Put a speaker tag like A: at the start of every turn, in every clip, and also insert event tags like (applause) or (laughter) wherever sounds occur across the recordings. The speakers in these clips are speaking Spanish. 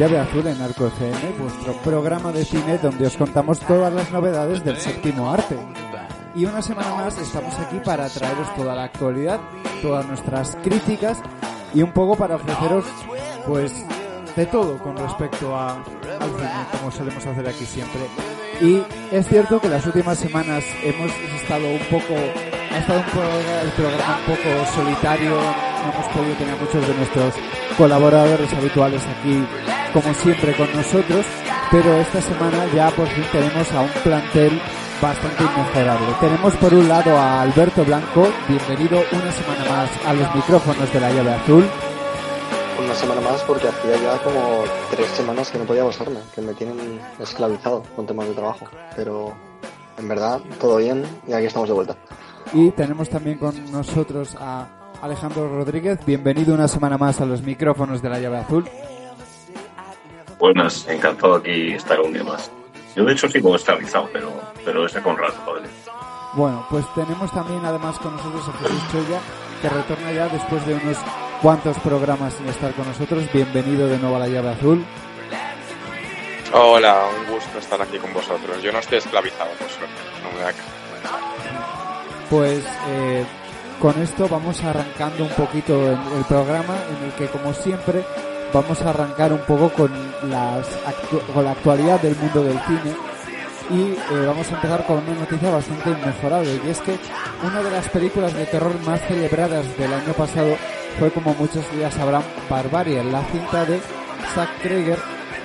A: Llave azul en Arco FM, vuestro programa de cine donde os contamos todas las novedades del séptimo arte. Y una semana más estamos aquí para traeros toda la actualidad, todas nuestras críticas y un poco para ofreceros pues de todo con respecto a, al cine, como solemos hacer aquí siempre. Y es cierto que las últimas semanas hemos estado un poco, ha estado un programa, el programa un poco solitario, no hemos podido tener muchos de nuestros colaboradores habituales aquí, como siempre, con nosotros, pero esta semana ya por fin tenemos a un plantel bastante inmejorable. Tenemos por un lado a Alberto Blanco, bienvenido una semana más a los micrófonos de la llave azul.
B: Una semana más porque hacía ya como tres semanas que no podía basarme, que me tienen esclavizado con temas de trabajo. Pero en verdad, todo bien y aquí estamos de vuelta.
A: Y tenemos también con nosotros a Alejandro Rodríguez, bienvenido una semana más a los micrófonos de la llave azul.
C: Buenas, encantado aquí estar un día más. Yo de hecho sí como esclavizado, pero, pero ese con rato, joder.
A: Bueno, pues tenemos también además con nosotros a Jesús Choya, que retorna ya después de unos cuantos programas sin estar con nosotros. Bienvenido de nuevo a la llave azul.
D: Hola, un gusto estar aquí con vosotros. Yo no estoy esclavizado, por suerte. No me da
A: Pues eh, con esto vamos arrancando un poquito el, el programa en el que como siempre vamos a arrancar un poco con, las con la actualidad del mundo del cine y eh, vamos a empezar con una noticia bastante inmejorable y es que una de las películas de terror más celebradas del año pasado fue como muchos ya sabrán Barbarian, la cinta de Zack Kreger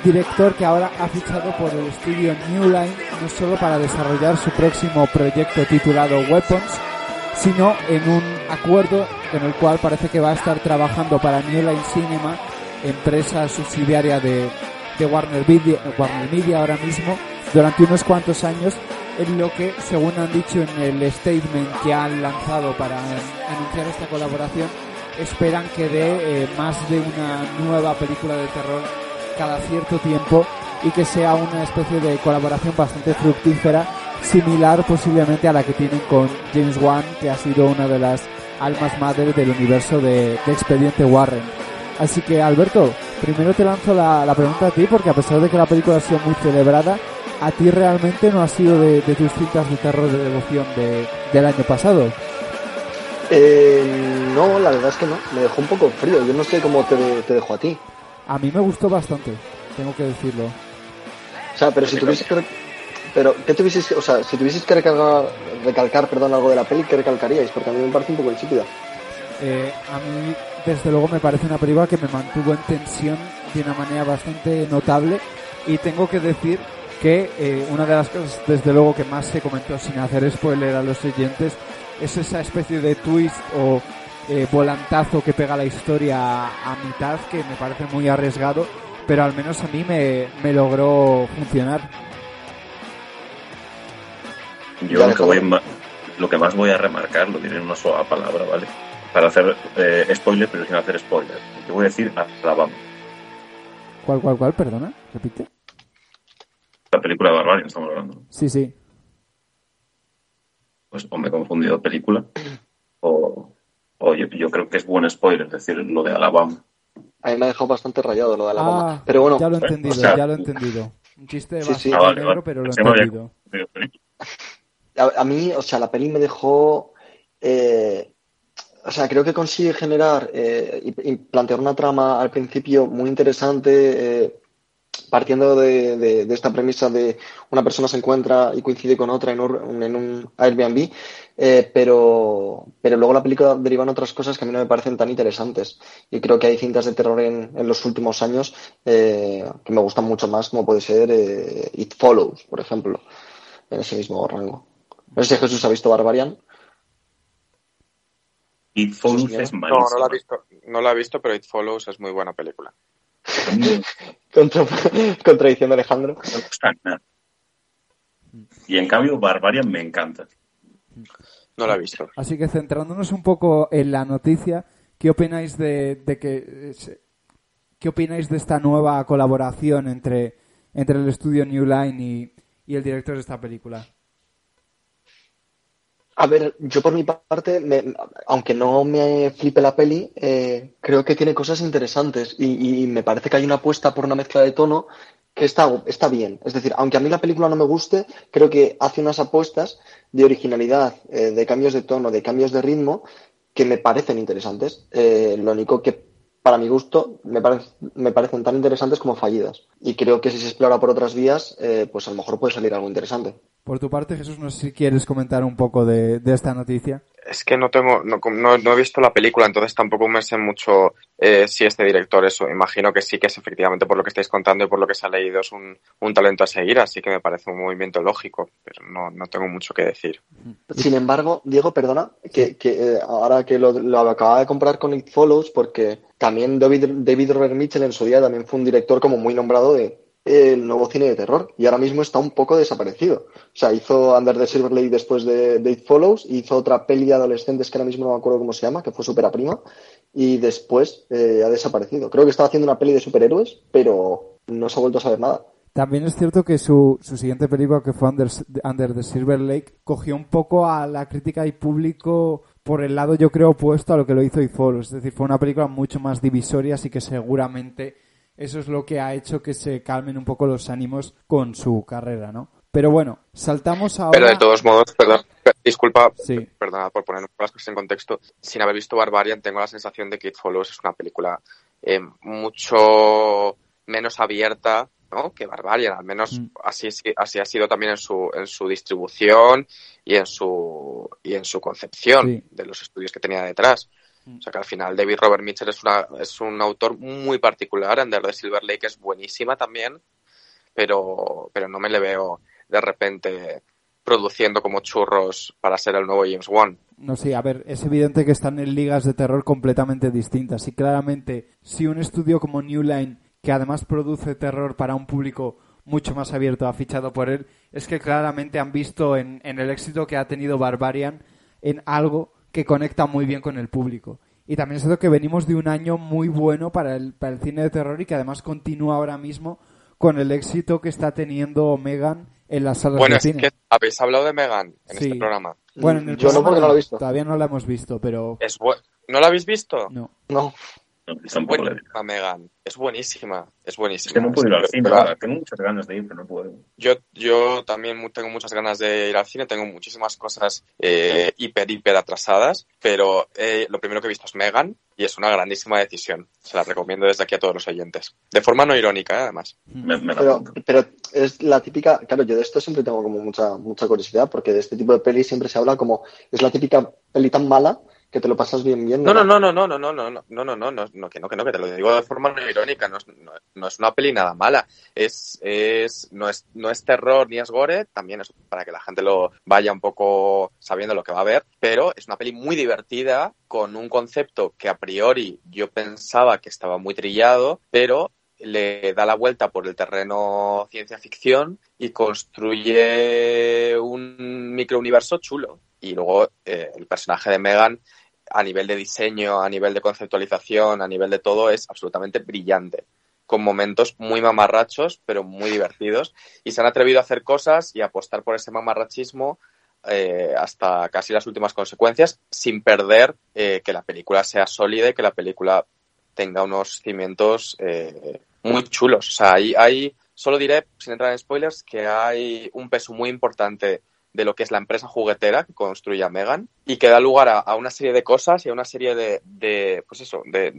A: director que ahora ha fichado por el estudio New Line no solo para desarrollar su próximo proyecto titulado Weapons, sino en un acuerdo en el cual parece que va a estar trabajando para New Line Cinema, empresa subsidiaria de, Warner, Warner Media ahora mismo, durante unos cuantos años, en lo que, según han dicho en el statement que han lanzado para anunciar esta colaboración, esperan que dé eh, más de una nueva película de terror cada cierto tiempo y que sea una especie de colaboración bastante fructífera, similar posiblemente a la que tienen con James Wan, que ha sido una de las almas madres del universo de, de Expediente Warren. Así que Alberto, primero te lanzo la, la pregunta a ti, porque a pesar de que la película ha sido muy celebrada, a ti realmente no ha sido de, de tus cintas de terror de devoción de, del año pasado.
B: Eh, no, la verdad es que no. Me dejó un poco frío. Yo no sé cómo te, te dejó a ti.
A: A mí me gustó bastante, tengo que decirlo.
B: O sea, pero si tuvieses que... Pero, ¿qué tuvieses, o sea, si tuvieses que recalcar, recalcar perdón, algo de la peli, ¿qué recalcaríais? Porque a mí me parece un poco insípida.
A: Eh, a mí, desde luego, me parece una película que me mantuvo en tensión de una manera bastante notable. Y tengo que decir que eh, una de las cosas, desde luego, que más se comentó sin hacer spoiler a los oyentes es esa especie de twist o eh, volantazo que pega la historia a, mitad, que me parece muy arriesgado, pero al menos a mí me, me logró funcionar.
C: Yo lo que, voy lo que más voy a remarcar, lo diré en una sola palabra, ¿vale? Para hacer eh, spoiler, pero sin hacer spoiler. Yo voy a decir Alabama,
A: ¿Cuál, cuál, cuál? Perdona, repite.
C: la película de Barbarian, estamos hablando.
A: Sí, sí.
C: Pues o me he confundido película, o, o yo, yo creo que es buen spoiler decir lo de Alabama.
B: A mí me ha dejado bastante rayado lo de Alabama.
A: Ah,
B: pero bueno,
A: ya lo he entendido,
C: o sea,
A: ya lo he entendido. Un chiste
B: Sí,
A: bastante
B: sí.
C: Ah, vale,
A: negro,
C: vale.
A: pero lo he entendido.
B: a, a mí, o sea, la peli me dejó. eh, o sea, creo que consigue generar eh, y, plantear una trama al principio muy interesante, eh, partiendo de, de- de esta premisa de una persona se encuentra y coincide con otra en un, en un Airbnb, eh, pero, pero luego la película deriva en otras cosas que a mí no me parecen tan interesantes. Y creo que hay cintas de terror en, en los últimos años eh, que me gustan mucho más, como puede ser eh, It Follows, por ejemplo, en ese mismo rango. No sé si Jesús ha visto Barbarian.
C: It Follows es
D: No,
C: malísimo.
D: no la he visto, no la he visto, pero It Follows es muy buena película. (laughs)
B: Contra, contradicción de Alejandro.
C: No me gusta nada. Y en cambio, Barbarian me encanta.
D: No la he visto.
A: Así que centrándonos un poco en la noticia, ¿qué opináis de, de que se- qué opináis de esta nueva colaboración entre, entre el estudio New Line y, y el director de esta película?
B: A ver, yo por mi parte, me- aunque no me flipe la peli, eh, creo que tiene cosas interesantes y, me parece que hay una apuesta por una mezcla de tono que está, está bien. Es decir, aunque a mí la película no me guste, creo que hace unas apuestas de originalidad, eh, de cambios de tono, de cambios de ritmo, que me parecen interesantes. Eh, lo único que, para mi gusto, me, parec- me parecen tan interesantes como fallidas. Y creo que si se explora por otras vías, eh, pues a lo mejor puede salir algo interesante.
A: Por tu parte, Jesús, no sé si quieres comentar un poco de esta noticia.
D: Es que no tengo, no, no, no he visto la película, entonces tampoco me sé mucho eh, si este director eso. Imagino que sí que es efectivamente por lo que estáis contando y por lo que se ha leído es un, un talento a seguir, así que me parece un movimiento lógico, pero no, no tengo mucho que decir.
B: Sin embargo, Diego, perdona, que, que, eh, ahora que lo, lo acababa de comprar con It Follows, porque también David, David Robert Mitchell en su día también fue un director como muy nombrado de el nuevo cine de terror y ahora mismo está un poco desaparecido. O sea, hizo Under the Silver Lake después de, de It Follows, hizo otra peli de adolescentes que ahora mismo no me acuerdo cómo se llama, que fue Supera Prima, y después eh, ha desaparecido. Creo que estaba haciendo una peli de superhéroes, pero no se ha vuelto a saber nada.
A: También es cierto que su, su siguiente película, que fue Under, Under the Silver Lake, cogió un poco a la crítica y público por el lado, yo creo, opuesto a lo que lo hizo It Follows. Es decir, fue una película mucho más divisoria, así que seguramente eso es lo que ha hecho que se calmen un poco los ánimos con su carrera, ¿no? Pero bueno, saltamos ahora...
D: Pero de todos modos, perdón, per- disculpa,
A: Sí.
D: perdona por poner las cosas en contexto. Sin haber visto Barbarian, tengo la sensación de que It Follows es una película eh, mucho menos abierta ¿no? que Barbarian. Al menos
A: Mm.
D: así, sí- así ha sido también en su, en su distribución y en su, y en su concepción
A: Sí.
D: de los estudios que tenía detrás.
A: Mm.
D: O sea que al final David Robert Mitchell es, una, es un autor muy particular. Under the Silver Lake es buenísima también, pero, pero no me le veo de repente produciendo como churros para ser el nuevo James Wan.
A: No sé, a ver, es evidente que están en ligas de terror completamente distintas y claramente si un estudio como New Line, que además produce terror para un público mucho más abierto, ha fichado por él, es que claramente han visto en, en el éxito que ha tenido Barbarian en algo que conecta muy bien con el público. Y también es cierto que venimos de un año muy bueno para el, para el cine de terror y que además continúa ahora mismo con el éxito que está teniendo Megan en las salas
D: Bueno,
A: de
D: es
A: cine.
D: que habéis hablado de Megan en
A: Sí.
D: este programa.
A: Bueno, en el
B: Yo no,
A: programa
B: porque no lo he visto.
A: Todavía no la hemos visto, pero
D: Es bu- ¿No la habéis visto?
A: no.
B: No.
C: No, tampoco le
D: Buenísima Megan. Es buenísima. Es buenísima.
C: Es que no puedo ir al cine,
D: Pero-.
C: Tengo muchas ganas de ir, pero no puedo.
D: Yo, yo también tengo muchas ganas de ir al cine, tengo muchísimas cosas eh, hiper, hiper atrasadas, pero eh, lo primero que he visto es Megan y es una grandísima decisión. Se la recomiendo desde aquí a todos los oyentes. De forma no irónica, ¿eh? además.
C: Me, me la
B: Pero, pero es la típica, claro, yo de esto siempre tengo como mucha, mucha curiosidad, porque de este tipo de pelis siempre se habla como, es la típica peli tan mala que te lo pasas bien viendo.
D: No, no, no, no, no, no, no, no, no, no, no, no, que no, que no, que te lo digo de forma no irónica, no es, una peli nada mala, es, es, no es, no es terror ni es gore, también es para que la gente lo vaya un poco sabiendo lo que va a ver, pero es una peli muy divertida, con un concepto que a priori yo pensaba que estaba muy trillado, pero le da la vuelta por el terreno ciencia ficción y construye un microuniverso chulo. Y luego eh, el personaje de Megan, a nivel de diseño, a nivel de conceptualización, a nivel de todo, es absolutamente brillante. Con momentos muy mamarrachos, pero muy divertidos. Y se han atrevido a hacer cosas y apostar por ese mamarrachismo eh, hasta casi las últimas consecuencias, sin perder eh, que la película sea sólida y que la película tenga unos cimientos eh, muy chulos. O sea, hay, solo diré, sin entrar en spoilers, que hay un peso muy importante de lo que es la empresa juguetera que construye a Megan y que da lugar a, una serie de cosas y a una serie de, de pues eso, de,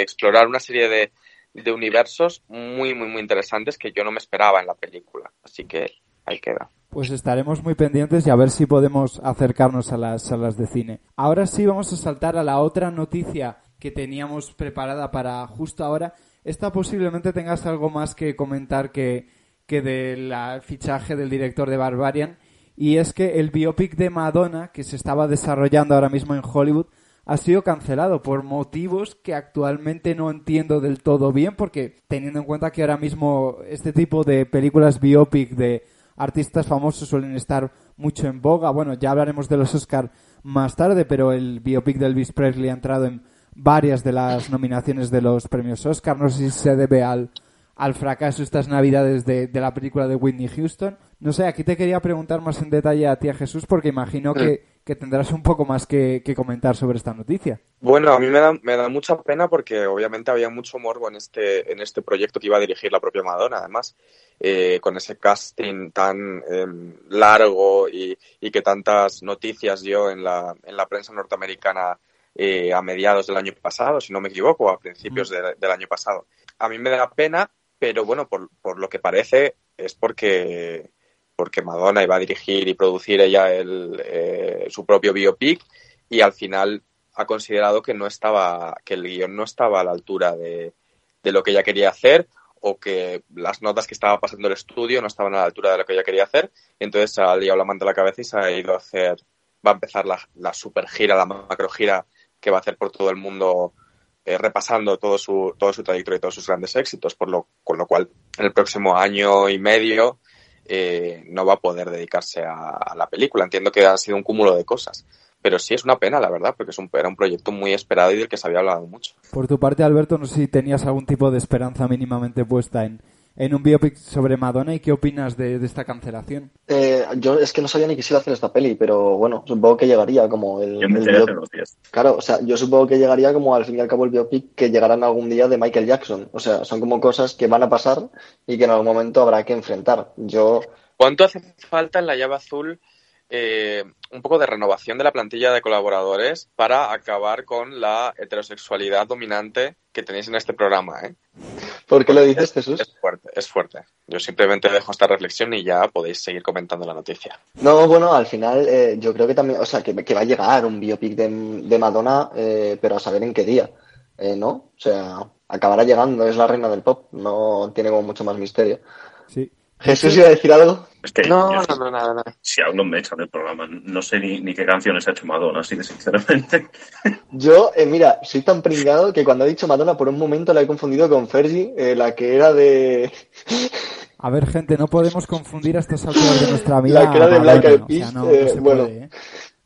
D: explorar una serie de, universos muy, muy, muy interesantes que yo no me esperaba en la película. Así que ahí queda.
A: Pues estaremos muy pendientes y a ver si podemos acercarnos a las salas de cine. Ahora sí vamos a saltar a la otra noticia que teníamos preparada para justo ahora. Esta posiblemente tengas algo más que comentar que, que del fichaje del director de Barbarian. Y es que el biopic de Madonna, que se estaba desarrollando ahora mismo en Hollywood, ha sido cancelado por motivos que actualmente no entiendo del todo bien, porque teniendo en cuenta que ahora mismo este tipo de películas biopic de artistas famosos suelen estar mucho en boga. Bueno, ya hablaremos de los Oscar más tarde, pero el biopic de Elvis Presley ha entrado en varias de las nominaciones de los premios Oscar. No sé si se debe al, al fracaso estas navidades de, de, la película de Whitney Houston. No sé, aquí te quería preguntar más en detalle a ti, a Jesús, porque imagino que, que tendrás un poco más que, que, comentar sobre esta noticia.
D: Bueno, a mí me da, me da mucha pena porque obviamente había mucho morbo en este, en este proyecto que iba a dirigir la propia Madonna, además, eh, con ese casting tan eh, largo y, y, que tantas noticias dio en la, en la prensa norteamericana eh, a mediados del año pasado, si no me equivoco, a principios mm. de, del año pasado. A mí me da pena, pero bueno, por, por lo que parece es porque, porque Madonna iba a dirigir y producir ella el, eh, su propio biopic y al final ha considerado que no estaba, que el guion no estaba a la altura de, lo que ella quería hacer o que las notas que estaba pasando el estudio no estaban a la altura de lo que ella quería hacer. Entonces ha liado la manta a la cabeza y se ha ido a hacer, va a empezar la, la super gira, la macro gira que va a hacer por todo el mundo eh, repasando todo su, todo su trayectoria y todos sus grandes éxitos, por lo, con lo cual en el próximo año y medio eh, no va a poder dedicarse a, a, la película. Entiendo que ha sido un cúmulo de cosas. Pero sí es una pena, la verdad, porque es un, era un proyecto muy esperado y del que se había hablado mucho.
A: Por tu parte, Alberto, no sé si tenías algún tipo de esperanza mínimamente puesta en, en un biopic sobre Madonna y qué opinas de, de esta cancelación.
B: Eh, yo es que no sabía ni que se iba a hacer esta peli, pero bueno, supongo que llegaría como el,
C: yo me
B: el
C: biopic.
B: Claro, o sea, yo supongo que llegaría como al fin y al cabo el biopic que llegarán algún día de Michael Jackson. O sea, son como cosas que van a pasar y que en algún momento habrá que enfrentar. Yo.
D: ¿Cuánto hace falta en la llave azul eh, un poco de renovación de la plantilla de colaboradores para acabar con la heterosexualidad dominante que tenéis en este programa. ¿eh?
B: ¿Por qué lo dices, Jesús?
D: Es fuerte, es fuerte. Yo simplemente dejo esta reflexión y ya podéis seguir comentando la noticia.
B: No, bueno, al final eh, yo creo que también, o sea, que, que, va a llegar un biopic de, de Madonna, eh, pero a saber en qué día, eh, ¿no? O sea, acabará llegando, es la reina del pop, no tiene como mucho más misterio.
A: Sí.
B: ¿Jesús iba a decir algo?
C: Es que
D: No, no, no, nada, nada.
C: si aún no me echan del programa, no sé ni, ni qué canciones ha hecho Madonna, así que sinceramente. (laughs)
B: Yo, eh, mira, soy tan pringado que cuando ha dicho Madonna por un momento la he confundido con Fergie, eh, la que era de...
A: A ver, gente, no podemos confundir a estas alturas de nuestra vida.
B: La que era de Black Eyed Peas,
A: no,
B: eh, bueno.
A: puede.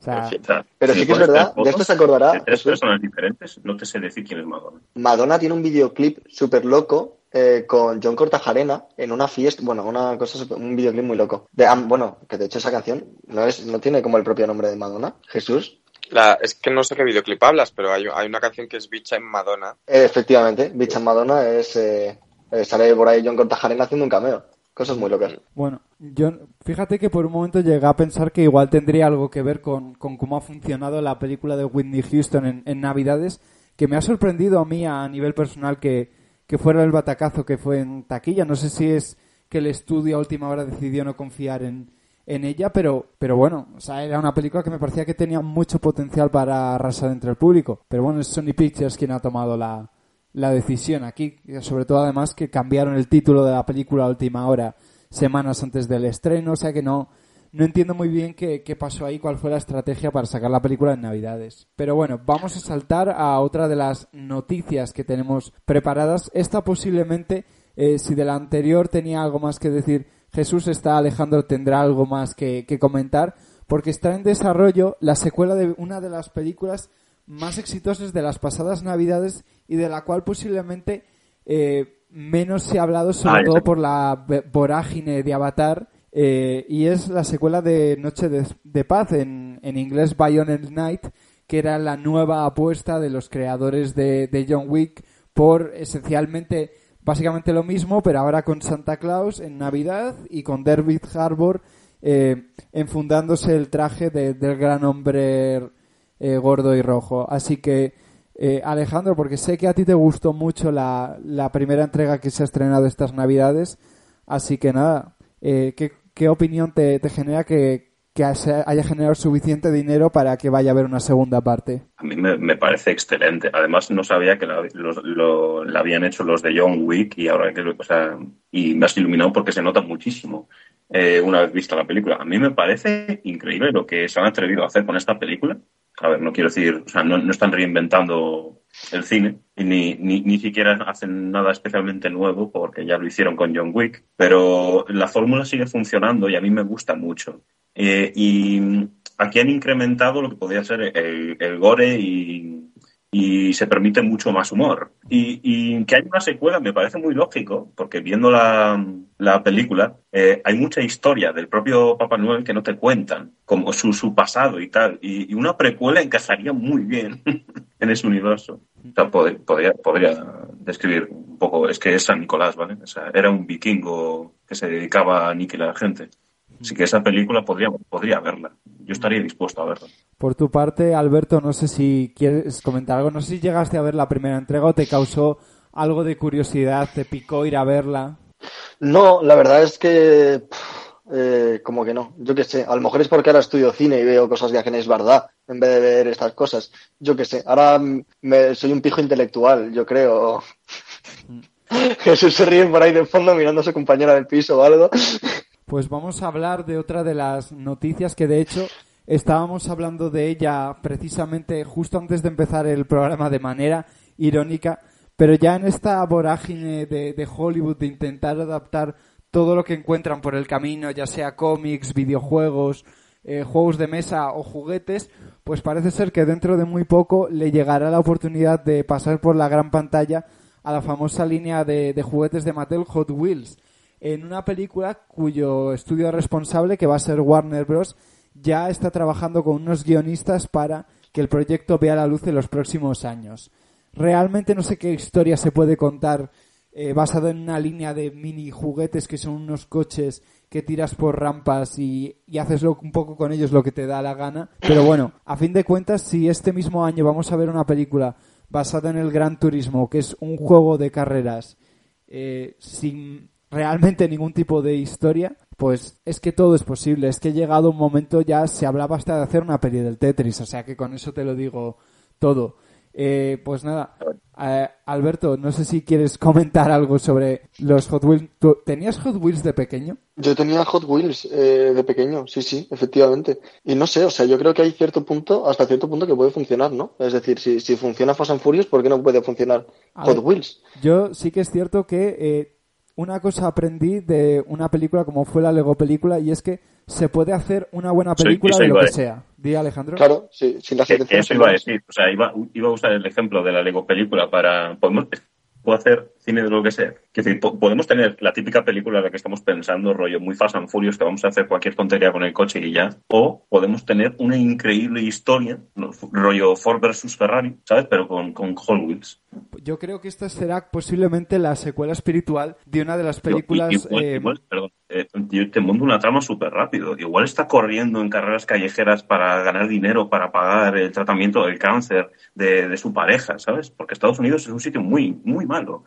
A: O sea,
B: Pero sí que es verdad,
C: ver
B: de esto se acordará.
C: de tres personas diferentes, no te sé decir quién es Madonna.
B: Madonna tiene un videoclip súper loco eh, con John Cortajarena en una fiesta, bueno, una cosa, un videoclip muy loco. De, bueno, que de hecho esa canción no es, no tiene como el propio nombre de Madonna, Jesús.
D: La, es que no sé qué videoclip hablas, pero hay, hay una canción que es Bicha en Madonna.
B: Eh, efectivamente, Bicha Madonna es, eh, eh, sale por ahí John Cortajarena haciendo un cameo. Cosas muy locas.
A: Bueno, yo fíjate que por un momento llegué a pensar que igual tendría algo que ver con, con cómo ha funcionado la película de Whitney Houston en, en Navidades, que me ha sorprendido a mí a nivel personal que, que fuera el batacazo que fue en taquilla. No sé si es que el estudio a última hora decidió no confiar en, en ella, pero, pero bueno, o sea, era una película que me parecía que tenía mucho potencial para arrasar entre el público. Pero bueno, es Sony Pictures quien ha tomado la, la decisión aquí, sobre todo además que cambiaron el título de la película a última hora, semanas antes del estreno, o sea que no, no entiendo muy bien qué, qué, pasó ahí, cuál fue la estrategia para sacar la película en Navidades. Pero bueno, vamos a saltar a otra de las noticias que tenemos preparadas. Esta posiblemente, eh, si de la anterior tenía algo más que decir Jesús, está Alejandro tendrá algo más que, que comentar, porque está en desarrollo la secuela de una de las películas más exitosas de las pasadas Navidades y de la cual posiblemente eh, menos se ha hablado, sobre
C: Ah,
A: todo por la vorágine de Avatar. Eh, y es la secuela de Noche de, Paz, en, en inglés Bionic Night, que era la nueva apuesta de los creadores de, de John Wick por esencialmente, básicamente lo mismo, pero ahora con Santa Claus en Navidad y con David Harbour eh, enfundándose el traje de- del gran hombre eh, gordo y rojo. Así que, eh, Alejandro, porque sé que a ti te gustó mucho la, la primera entrega que se ha estrenado estas Navidades, así que nada, ¿qué, qué opinión te, te genera que, que haya generado suficiente dinero para que vaya a haber una segunda parte?
C: A mí me, me parece excelente. Además, no sabía que la, lo, habían hecho los de John Wick y ahora que o sea, y me has iluminado porque se nota muchísimo eh, una vez vista la película. A mí me parece increíble lo que se han atrevido a hacer con esta película. A ver, no quiero decir, o sea, no, no están reinventando el cine y ni, ni, ni siquiera hacen nada especialmente nuevo porque ya lo hicieron con John Wick, pero la fórmula sigue funcionando y a mí me gusta mucho. Eh, y aquí han incrementado lo que podría ser el, el gore y, y se permite mucho más humor. Y, y que haya una secuela me parece muy lógico, porque viendo la, la película eh, hay mucha historia del propio Papá Noel que no te cuentan, como su, su pasado y tal. Y, una precuela encajaría muy bien (laughs) en ese universo. Podría, podría describir un poco, es que es San Nicolás, ¿vale? Era un vikingo que se dedicaba a aniquilar gente. Así que esa película podría, podría verla. Yo estaría dispuesto a verla.
A: Por tu parte, Alberto, no sé si quieres comentar algo. No sé si llegaste a ver la primera entrega o te causó algo de curiosidad, te picó ir a verla.
B: No, la verdad es que eh, como que no. Yo qué sé. A lo mejor es porque ahora estudio cine y veo cosas de Agenes Verdad en vez de ver estas cosas. Yo qué sé. Ahora mm, me, soy un pijo intelectual, yo creo. (laughs) Jesús se ríe por ahí de fondo mirando a su compañera del piso o algo.
A: Pues vamos a hablar de otra de las noticias que de hecho estábamos hablando de ella precisamente justo antes de empezar el programa de manera irónica, pero ya en esta vorágine de, de Hollywood de intentar adaptar todo lo que encuentran por el camino, ya sea cómics, videojuegos, eh, juegos de mesa o juguetes, pues parece ser que dentro de muy poco le llegará la oportunidad de pasar por la gran pantalla a la famosa línea de, de juguetes de Mattel Hot Wheels en una película cuyo estudio responsable, que va a ser Warner Bros., ya está trabajando con unos guionistas para que el proyecto vea la luz en los próximos años. Realmente no sé qué historia se puede contar eh, basado en una línea de mini juguetes que son unos coches que tiras por rampas y, y haces lo- un poco con ellos lo que te da la gana. Pero bueno, a fin de cuentas, si este mismo año vamos a ver una película basada en el Gran Turismo, que es un juego de carreras eh, sin realmente (laughs) ningún tipo de historia, pues es que todo es posible. Es que llegado un momento ya se hablaba hasta de hacer una peli del Tetris, o sea que con eso te lo digo todo. Eh, pues nada, eh, Alberto, no sé si quieres (laughs) comentar algo sobre los Hot Wheels. ¿Tú ¿Tenías Hot Wheels de pequeño?
B: Yo tenía Hot Wheels eh, de pequeño, sí, sí, efectivamente. Y no sé, o sea, yo creo que hay cierto punto, hasta cierto punto que puede funcionar, ¿no? Es decir, si, si funciona Fast and Furious, ¿por qué no puede funcionar
A: A
B: Hot
A: ver.
B: Wheels?
A: Yo sí que es cierto que eh, una cosa aprendí de una película como fue la Lego película y es que se puede hacer una buena película de lo que sea. Di Alejandro.
B: Claro, sí, sin las
C: Eso iba a decir, o sea, iba, iba a usar el ejemplo de la Lego película para. Podemos, puedo hacer cine de lo que sea. Es decir, po- podemos tener la típica película en la que estamos pensando, rollo muy Fast and Furious, que vamos a hacer cualquier tontería con el coche y ya. O podemos tener una increíble historia, ¿no? rollo Ford versus Ferrari, ¿sabes? Pero con, con Hot Wheels.
A: Yo creo que esta será posiblemente la secuela espiritual de una de las películas.
C: Igual,
A: eh,
C: igual, perdón, eh, yo te monto una trama súper rápido. Igual está corriendo en carreras callejeras para ganar dinero, para pagar el tratamiento del cáncer de, de su pareja, ¿sabes? Porque Estados Unidos es un sitio muy, muy malo.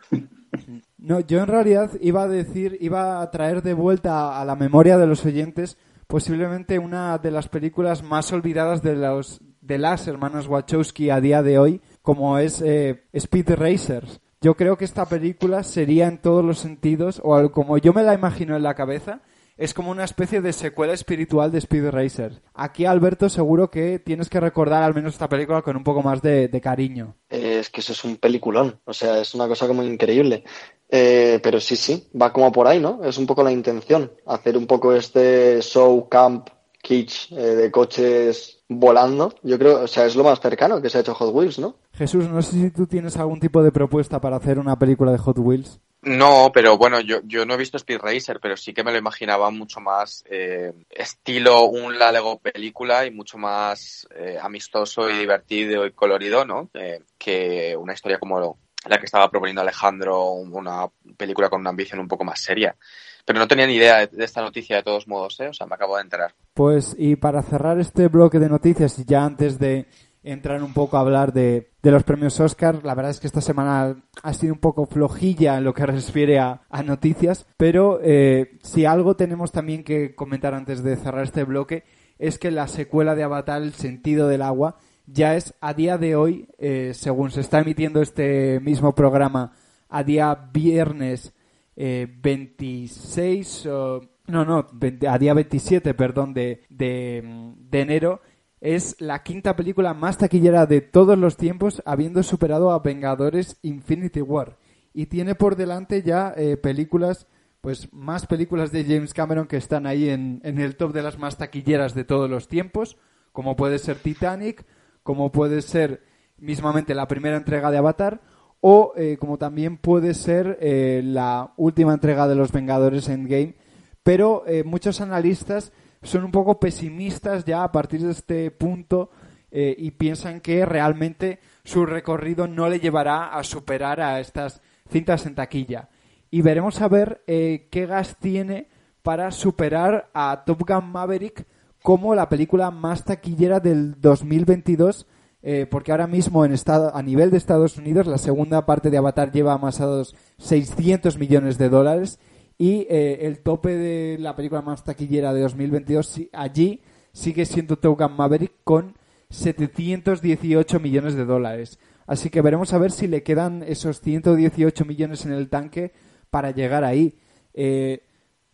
A: No, yo en realidad iba a decir, iba a traer de vuelta a la memoria de los oyentes posiblemente una de las películas más olvidadas de los de las hermanas Wachowski a día de hoy, como es eh, Speed Racers. Yo creo que esta película sería en todos los sentidos, o como yo me la imagino en la cabeza, es como una especie de secuela espiritual de Speed Racer. Aquí, Alberto, seguro que tienes que recordar al menos esta película con un poco más de, cariño.
B: es que eso es un peliculón, o sea, es una cosa como increíble. Eh, pero sí, sí, va como por ahí, ¿no? Es un poco la intención, hacer un poco este show camp kitsch eh, de coches volando. Yo creo, o sea, es lo más cercano que se ha hecho Hot Wheels, ¿no?
A: Jesús, no sé si tú tienes algún tipo de propuesta para hacer una película de Hot Wheels.
D: No, pero bueno, yo, yo no he visto Speed Racer, pero sí que me lo imaginaba mucho más eh, estilo un Lego película y mucho más eh, amistoso y divertido y colorido, ¿no? Eh, que una historia como la que estaba proponiendo Alejandro, una película con una ambición un poco más seria. Pero no tenía ni idea de esta noticia de todos modos, ¿eh? O sea, me acabo de enterar.
A: Pues, y para cerrar este bloque de noticias, ya antes de entrar un poco a hablar de, de, los premios Oscar. La verdad es que esta semana ha sido un poco flojilla en lo que (laughs) refiere a, a noticias, pero eh, si algo tenemos también que comentar antes de cerrar este bloque es que la secuela de Avatar, El sentido del agua, ya es a día de hoy, eh, según se está emitiendo este mismo programa, a día viernes eh, 26, no, no, a día 27, perdón, de, de, de enero, es la quinta película más taquillera de todos los tiempos, habiendo superado a Vengadores Infinity War. Y tiene por delante ya eh, películas, pues más películas de James Cameron que están ahí en, en, el top de las más taquilleras de todos los tiempos, como puede ser Titanic, como puede ser mismamente la primera entrega de Avatar, o eh, como también puede ser eh, la última entrega de los Vengadores Endgame. Pero muchos analistas son un poco pesimistas ya a partir de este punto eh, y piensan que realmente su recorrido no le llevará a superar a estas cintas en taquilla. Y veremos a ver eh, qué gas tiene para superar a Top Gun Maverick como la película más taquillera del 2022, eh, porque ahora mismo en estado, a nivel de Estados Unidos la segunda parte de Avatar lleva amasados 600 millones de dólares y eh, el tope de la película más taquillera de 2022 allí sigue siendo Top Maverick con 718 millones de dólares. Así que veremos a ver si le quedan esos 118 millones en el tanque para llegar ahí. Eh,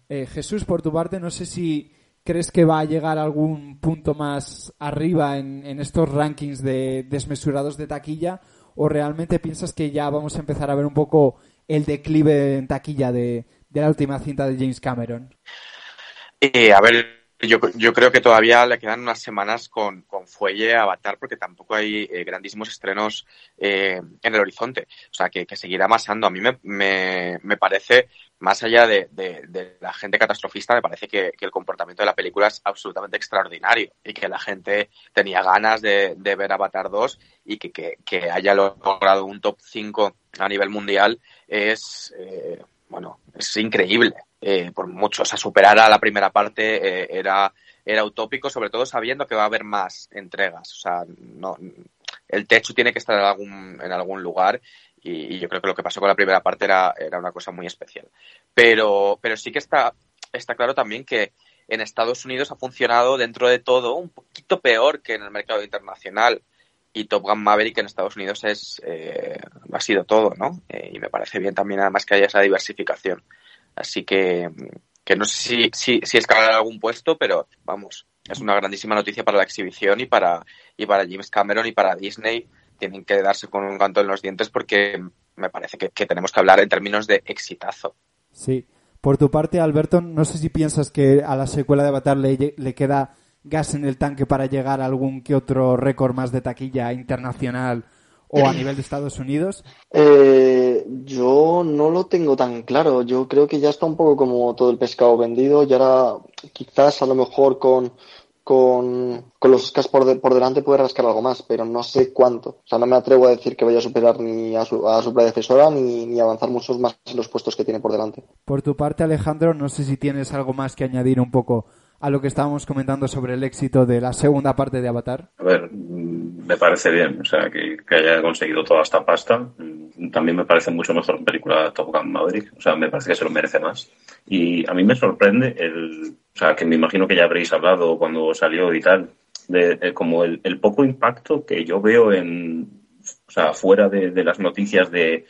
A: Jesús, por tu parte, no sé si crees que va a llegar algún punto más arriba en, en estos rankings de desmesurados de taquilla o realmente piensas que ya vamos a empezar a ver un poco el declive en taquilla de, de la última cinta de James Cameron?
D: Eh, a ver, yo, yo, creo que todavía le quedan unas semanas con, con Fuelle Avatar porque tampoco hay eh, grandísimos estrenos eh, en el horizonte. O sea, que, seguirá amasando. A mí me, me, me parece, más allá de, de, de, la gente catastrofista, me parece que, el comportamiento de la película es absolutamente extraordinario y que la gente tenía ganas de, ver Avatar 2 y que, que, que haya logrado un top 5 a nivel mundial es... Eh, bueno, es increíble. Eh, por mucho, o sea, superar a la primera parte eh, era, era utópico, sobre todo sabiendo que va a haber más entregas. O sea, no, el techo tiene que estar en algún, en algún lugar y, yo creo que lo que pasó con la primera parte era, era una cosa muy especial. Pero, pero sí que está, está claro también que en Estados Unidos ha funcionado dentro de todo un poquito peor que en el mercado internacional y Top Gun Maverick en Estados Unidos es eh, ha sido todo, ¿no? Eh, y me parece bien también además que haya esa diversificación. Así que, que no sé si, si, si escalar algún puesto, pero vamos, es una grandísima noticia para la exhibición y para, y para James Cameron y para Disney. Tienen que darse con un canto en los dientes porque me parece que, que tenemos que hablar en términos de exitazo.
A: Sí. Por tu parte, Alberto, no sé si piensas que a la secuela de Avatar le, le queda gas en el tanque para llegar a algún que otro récord más de taquilla internacional o a nivel de Estados Unidos?
B: Eh, yo no lo tengo tan claro. Yo creo que ya está un poco como todo el pescado vendido y ahora quizás a lo mejor con, con, con los Oscars por, de, por delante puede rascar algo más, pero no sé cuánto. O sea, no me atrevo a decir que vaya a superar ni a su, a su predecesora ni, ni avanzar muchos más en los puestos que tiene por delante.
A: Por tu parte, Alejandro, no sé si tienes algo más que añadir un poco a lo que estábamos comentando sobre el éxito de la segunda parte de Avatar?
C: A ver, me parece bien, o sea, que, que haya conseguido toda esta pasta. También me parece mucho mejor película Top Gun Maverick, o sea, me parece que se lo merece más. Y a mí me sorprende el, o sea, que me imagino que ya habréis hablado cuando salió y tal, de, de como el, el, poco impacto que yo veo en, o sea, fuera de, de las noticias de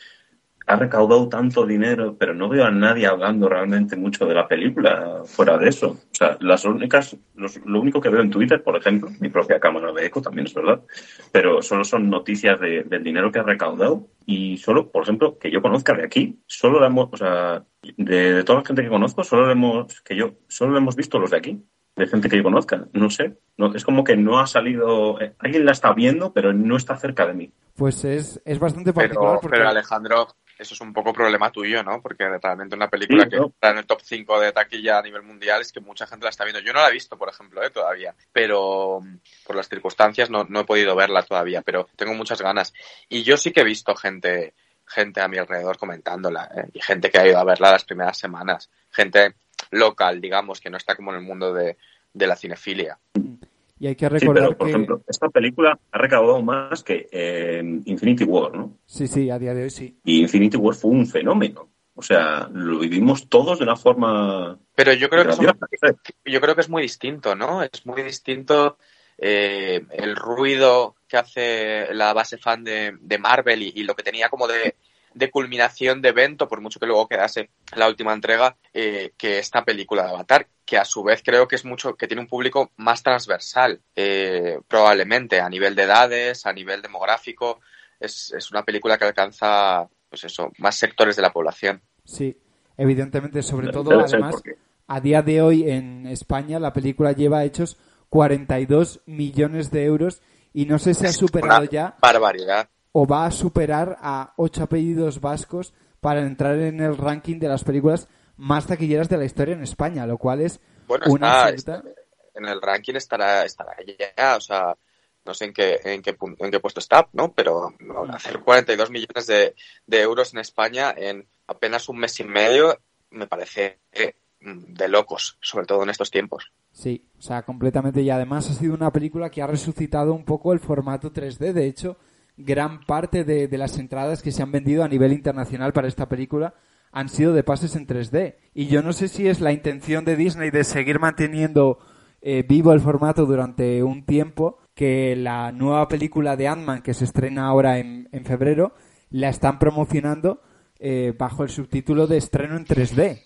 C: ha recaudado tanto dinero, pero no veo a nadie hablando realmente mucho de la película fuera de eso. O sea, las únicas, lo único que veo en Twitter, por ejemplo, mi propia cámara de eco también es verdad, pero solo son noticias del dinero que ha recaudado y solo, por ejemplo, que yo conozca de aquí, solo la hemos, o sea, de, toda la gente que conozco, solo hemos, que yo, solo hemos visto los de aquí de gente que yo conozca. No sé. No, es como que no ha salido. Eh, alguien la está viendo, pero no está cerca de mí.
A: Pues es, es bastante particular.
D: Pero, pero Alejandro, eso es un poco problema tuyo, ¿no? Porque realmente una película que está en el top 5 de taquilla a nivel mundial es que mucha gente la está viendo. Yo no la he visto, por ejemplo, ¿eh? todavía, pero por las circunstancias no, no he podido verla todavía, pero tengo muchas ganas. Y yo sí que he visto gente gente a mi alrededor comentándola ¿eh? y gente que ha ido a verla las primeras semanas, gente local, digamos, que no está como en el mundo de, la cinefilia.
A: Y hay que recordar
C: sí, pero, por ejemplo, esta película ha recaudado más que eh, Infinity War, ¿no?
A: Sí, sí, a día de hoy sí.
C: Y Infinity War fue un fenómeno. O sea, lo vivimos todos de una forma.
D: Pero yo creo que, yo creo que es muy distinto, ¿no? Es muy distinto eh, el ruido que hace la base fan de, Marvel y, lo que tenía como de, de culminación de evento, por mucho que luego quedase la última entrega, eh, que esta película de Avatar, que a su vez creo que es mucho, que tiene un público más transversal, eh, probablemente a nivel de edades, a nivel demográfico, es, es una película que alcanza, pues eso, más sectores de la población.
A: Sí, evidentemente, sobre todo, además, a día de hoy en España la película lleva hechos 42 millones de euros y no sé si ha superado ya.
D: Barbaridad
A: o va a superar a ocho apellidos vascos para entrar en el ranking de las películas más taquilleras de la historia en España, lo cual es una
D: en el ranking estará estará ya, o sea, no sé en qué en qué en qué puesto está, ¿no? Pero hacer 42 millones de, de euros en España en apenas un mes y medio me parece eh, de locos, sobre todo en estos tiempos.
A: Sí, o sea, completamente. Y además ha sido una película que ha resucitado un poco el formato 3D. De hecho, gran parte de, las entradas que se han vendido a nivel internacional para esta película han sido de pases en 3D. Y yo no sé si es la intención de Disney de seguir manteniendo eh, vivo el formato durante un tiempo, que la nueva película de Ant-Man que se estrena ahora en, febrero la están promocionando eh, bajo el subtítulo de estreno en 3D.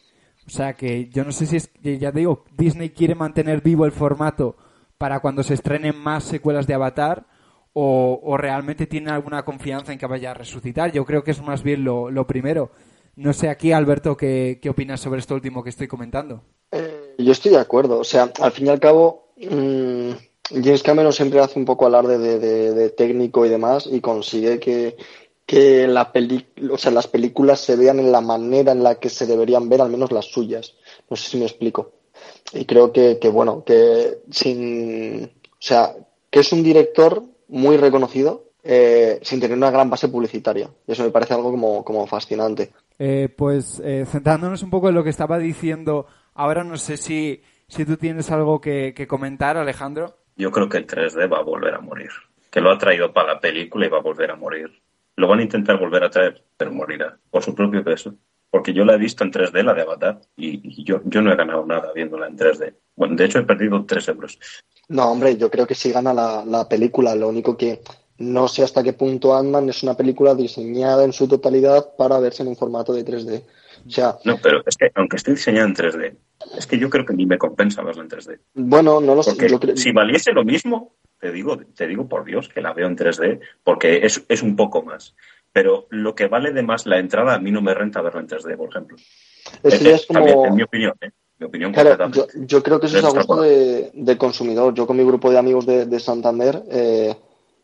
A: O sea que yo no sé si es, ya digo, Disney quiere mantener vivo el formato para cuando se estrenen más secuelas de Avatar o, realmente tienen alguna confianza en que vaya a resucitar. Yo creo que es más bien lo, primero. No sé aquí, Alberto, ¿qué, qué, opinas sobre esto último que estoy comentando?
B: Eh, yo estoy de acuerdo. O sea, al fin y al cabo, mmm, James Cameron siempre hace un poco alarde de, técnico y demás y consigue que, que la o sea, las películas se vean en la manera en la que se deberían ver, al menos las suyas. No sé si me explico. Y creo que, que bueno, que sin. O sea, que es un director muy reconocido eh, sin tener una gran base publicitaria. Y eso me parece algo como, como fascinante.
A: Eh, pues eh, centrándonos un poco en lo que estaba diciendo, ahora no sé si, si tú tienes algo que, comentar, Alejandro.
C: Yo creo que el 3D va a volver a morir. Que lo ha traído para la película y va a volver a morir. Lo van a intentar volver a traer, pero morirá por su propio peso. Porque yo la he visto en 3D, la de Avatar, y, yo, yo no he ganado nada viéndola en 3D. Bueno, de hecho he perdido 3 euros.
B: No, hombre, yo creo que sí gana la, película. Lo único que no sé hasta qué punto Ant-Man es una película diseñada en su totalidad para verse en un formato de 3D. O sea,
C: no, pero es que aunque esté diseñada en 3D, es que yo creo que ni me compensa verla en 3D.
B: Bueno, no lo sé.
C: Si valiese lo mismo, te digo, te digo por Dios que la veo en 3D, porque es, es un poco más. Pero lo que vale de más la entrada, a mí no me renta verla en 3D, por ejemplo.
B: Es, es, como...
C: en mi opinión, ¿eh?
B: claro, yo, creo que eso es a gusto de, consumidor. Yo con mi grupo de amigos de, Santander, eh,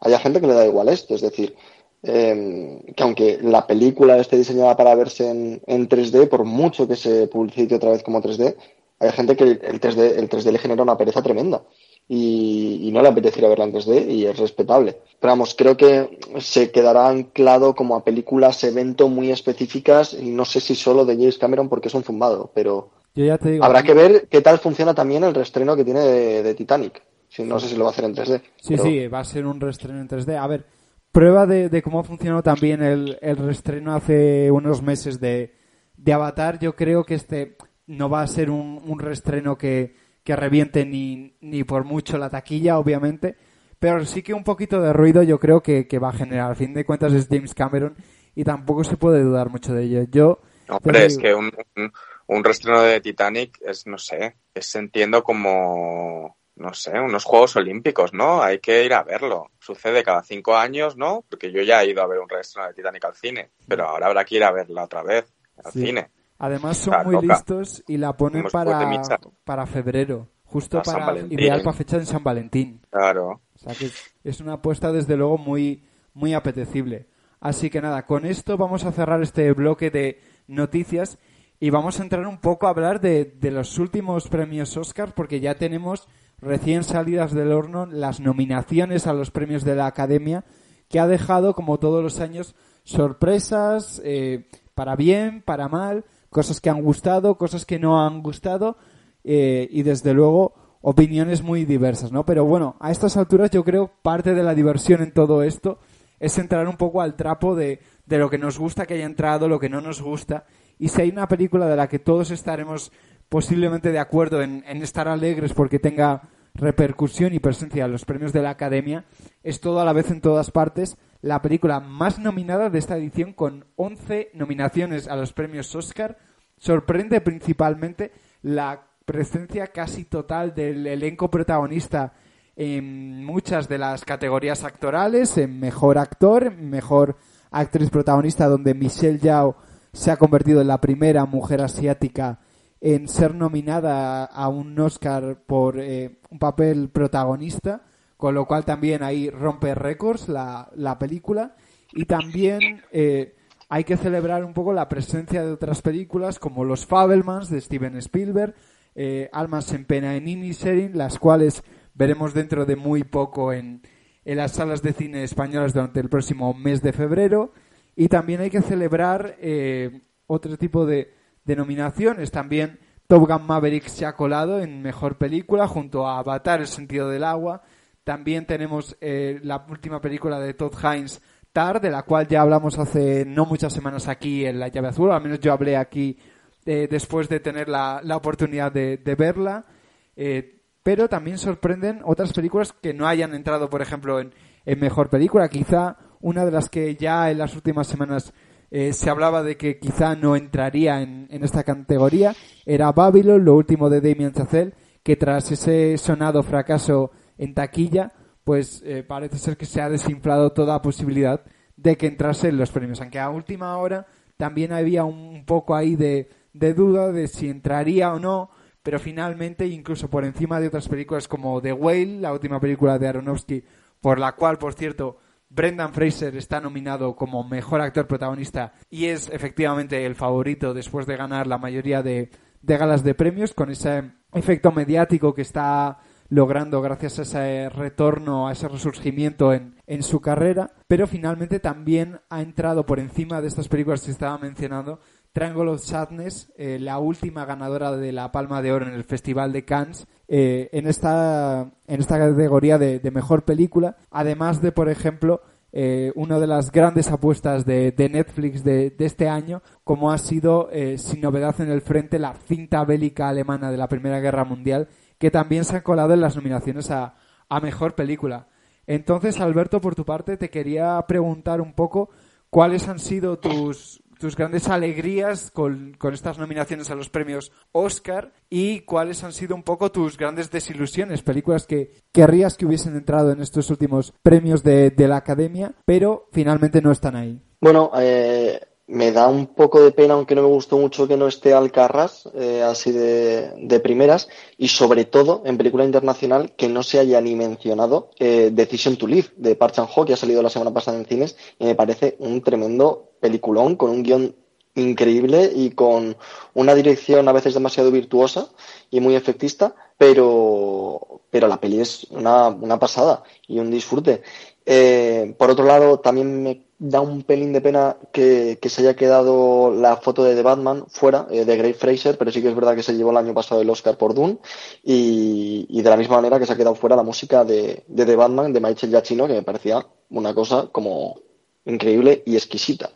B: hay gente que le da igual esto. Es decir, em, que aunque la película esté diseñada para verse en, 3D, por mucho que se publicite otra vez como 3D, hay gente que el 3D, el 3D le genera una pereza tremenda. Y, no le apeteciera verla en 3D y es respetable. Pero vamos, creo que se quedará anclado como a películas, evento muy específicas y no sé si solo de James Cameron porque es un zumbado, pero Habrá que ver qué tal funciona también el restreno que tiene de, Titanic. Si, no sé si lo va a hacer en 3D.
A: Sí, sí, va a ser un restreno en 3D. A ver, prueba de, cómo ha funcionado también el, el, restreno hace unos meses de, de, Avatar. Yo creo que este no va a ser un, un restreno que, que reviente ni, ni por mucho la taquilla, obviamente. Pero sí que un poquito de ruido yo creo que, que va a generar. Al fin de cuentas es James Cameron y tampoco se puede dudar mucho de ello. Yo
D: Hombre, es que un, un, un reestreno de Titanic es, no sé, es entiendo como, no sé, unos Juegos Olímpicos, ¿no? Hay que ir a verlo. Sucede cada cinco años, ¿no? Porque yo ya he ido a ver un reestreno de Titanic al cine, pero ahora habrá que ir a verla otra vez al
A: Sí.
D: cine.
A: Además son
D: La
A: muy listos y la ponen para, para febrero, justo
D: A San
A: para ideal para fecha de San Valentín.
D: Claro.
A: O sea que es- es una apuesta desde luego muy, muy apetecible. Así que nada, con esto vamos a cerrar este bloque de noticias y vamos a entrar un poco a hablar de, de los últimos premios Oscar porque ya tenemos recién salidas del horno las nominaciones a los premios de la Academia que ha dejado como todos los años sorpresas eh, para bien, para mal, cosas que han gustado, cosas que no han gustado eh, y desde luego opiniones muy diversas, ¿no? Pero bueno, a estas alturas yo creo parte de la diversión en todo esto es entrar un poco al trapo de, de lo que nos gusta que haya entrado, lo que no nos gusta. Y si hay una película de la que todos estaremos posiblemente de acuerdo en, en estar alegres porque tenga repercusión y presencia en los premios de la Academia, es todo a la vez en todas partes la película más nominada de esta edición con 11 nominaciones a los premios Oscar. Sorprende principalmente la presencia casi total del elenco protagonista en muchas de las categorías actorales, en mejor actor, mejor actriz protagonista, donde Michelle Yao se ha convertido en la primera mujer asiática en ser nominada a un Oscar por eh, un papel protagonista, con lo cual también ahí rompe récords la, la película. Y también eh, hay que celebrar un poco la presencia de otras películas como Los Fabelmans de Steven Spielberg, eh, Almas en pena en Inisherin, las cuales veremos dentro de muy poco en, en las salas de cine españolas durante el próximo mes de febrero. Y también hay que celebrar eh, otro tipo de, de nominaciones. También Top Gun Maverick se ha colado en Mejor Película junto a Avatar, El Sentido del Agua. También tenemos eh, la última película de Todd Haynes, Tar, de la cual ya hablamos hace no muchas semanas aquí en La Llave Azul. Al menos yo hablé aquí eh, después de tener la, la oportunidad de, verla. Eh, pero también sorprenden otras películas que no hayan entrado, por ejemplo, en, Mejor Película. Quizá una de las que ya en las últimas semanas se hablaba de que quizá no entraría en, en esta categoría era Babylon, lo último de Damien Chazelle, que tras ese sonado fracaso en taquilla, pues eh, parece ser que se ha desinflado toda posibilidad de que entrase en los premios. Aunque a última hora también había un poco ahí de, duda de si entraría o no, pero finalmente, incluso por encima de otras películas como The Whale, la última película de Aronofsky, por la cual, por cierto, Brendan Fraser está nominado como mejor actor protagonista y es efectivamente el favorito después de ganar la mayoría de, de galas de premios con ese efecto mediático que está logrando gracias a ese retorno, a ese resurgimiento en, en su carrera, pero finalmente también ha entrado por encima de estas películas que estaba mencionando Triangle of Sadness, eh, la última ganadora de la Palma de Oro en el Festival de Cannes, eh, en, esta, en esta categoría de, de mejor película, además de, por ejemplo, eh, una de las grandes apuestas de, de Netflix de, este año, como ha sido, sin novedad en el frente, la cinta bélica alemana de la Primera Guerra Mundial, que también se ha colado en las nominaciones a, a mejor película. Entonces, Alberto, por tu parte, te quería preguntar un poco cuáles han sido tus, tus grandes alegrías con, con, estas nominaciones a los premios Oscar y cuáles han sido un poco tus grandes desilusiones, películas que querrías que hubiesen entrado en estos últimos premios de, de la Academia, pero finalmente no están ahí.
B: Bueno, eh, me da un poco de pena, aunque no me gustó mucho que no esté Alcarras, eh, así de, de, primeras, y sobre todo en película internacional que no se haya ni mencionado eh, Decision to Live de Park Chan-ho, que ha salido la semana pasada en cines, y me parece un tremendo peliculón con un guion increíble y con una dirección a veces demasiado virtuosa y muy efectista, pero, pero la peli es una, una pasada y un disfrute. Eh, por otro lado, también me da un pelín de pena que, que se haya quedado la foto de The Batman fuera, eh, de Grey Fraser, pero sí que es verdad que se llevó el año pasado el Oscar por Dune y, y de la misma manera que se ha quedado fuera la música de, de The Batman de Michael Giacchino, que me parecía una cosa como increíble y exquisita.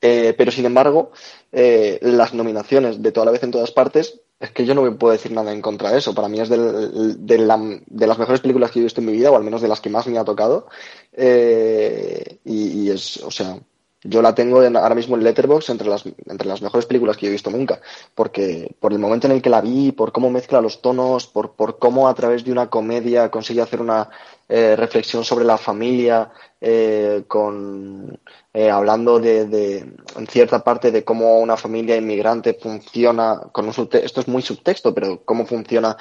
B: Eh, pero sin embargo, eh, las nominaciones de toda la vez en todas partes, es que yo no me puedo decir nada en contra de eso. Para mí es del, de, de, las mejores películas que he visto en mi vida, o al menos de las que más me ha tocado. Eh, y, y, es, o sea, yo la tengo ahora mismo en Letterboxd entre las, entre las mejores películas que he visto nunca, porque por el momento en el que la vi, por cómo mezcla los tonos, por, por cómo a través de una comedia consigue hacer una eh, reflexión sobre la familia, eh, con, eh, hablando de, de, en cierta parte de cómo una familia inmigrante funciona, con un esto es muy subtexto, pero cómo funciona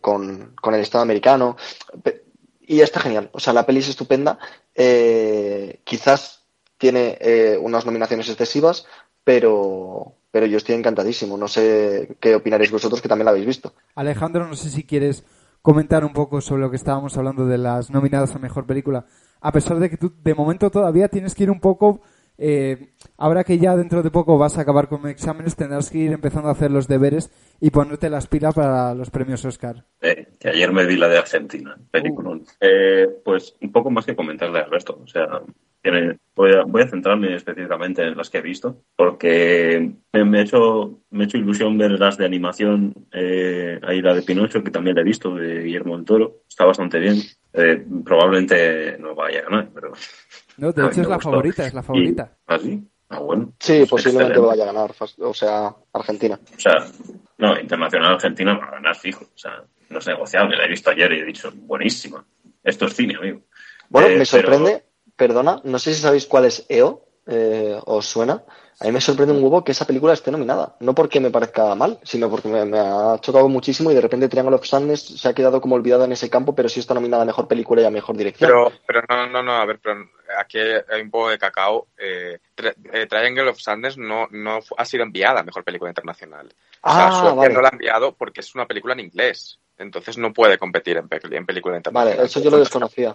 B: con, con, el Estado americano. Y está genial, o sea, la peli es estupenda. Quizás tiene unas nominaciones excesivas, pero, pero yo estoy encantadísimo. No sé qué opinaréis vosotros que también la habéis visto.
A: Alejandro, no sé si quieres comentar un poco sobre lo que estábamos hablando de las nominadas a mejor película, a pesar de que tú de momento todavía tienes que ir un poco. Eh, ahora que ya dentro de poco vas a acabar con exámenes, tendrás que ir empezando a hacer los deberes y ponerte las pilas para los premios Oscar.
C: Eh, que ayer me vi la de Argentina, película. Uh. Eh, pues un poco más que comentarle a Alberto. O sea, voy, a, voy a centrarme específicamente en las que he visto, porque me, he hecho, me he hecho ilusión ver las de animación, eh, ahí la de Pinocho, que también la he visto, de Guillermo del Toro, está bastante bien. Eh, probablemente no vaya a ganar, pero...
A: No, de hecho es la favorita, es la favorita.
C: ¿Y, ¿Ah, sí? Ah, bueno.
B: Sí, pues posiblemente excelente. vaya a ganar, o sea, Argentina.
C: O sea, no, Internacional Argentina va a ganar fijo, o sea, no es negociable, la he visto ayer y he dicho, buenísima. Esto es cine, amigo.
B: Bueno, eh, me sorprende, pero perdona, no sé si sabéis cuál es EO, eh, os suena. A mí me sorprende un huevo que esa película esté nominada. No porque me parezca mal, sino porque me, me ha chocado muchísimo y de repente Triangle of Sadness se ha quedado como olvidado en ese campo, pero sí está nominada a Mejor Película y a Mejor Dirección.
D: Pero, pero no, no, no, a ver, pero aquí hay un poco de cacao. Eh, eh, Triangle of Sadness no, no ha sido enviada a Mejor Película Internacional.
B: Ah,
D: o sea,
B: vale.
D: no la ha enviado porque es una película en inglés. Entonces no puede competir en, en película internacional.
B: Vale, eso yo lo desconocía.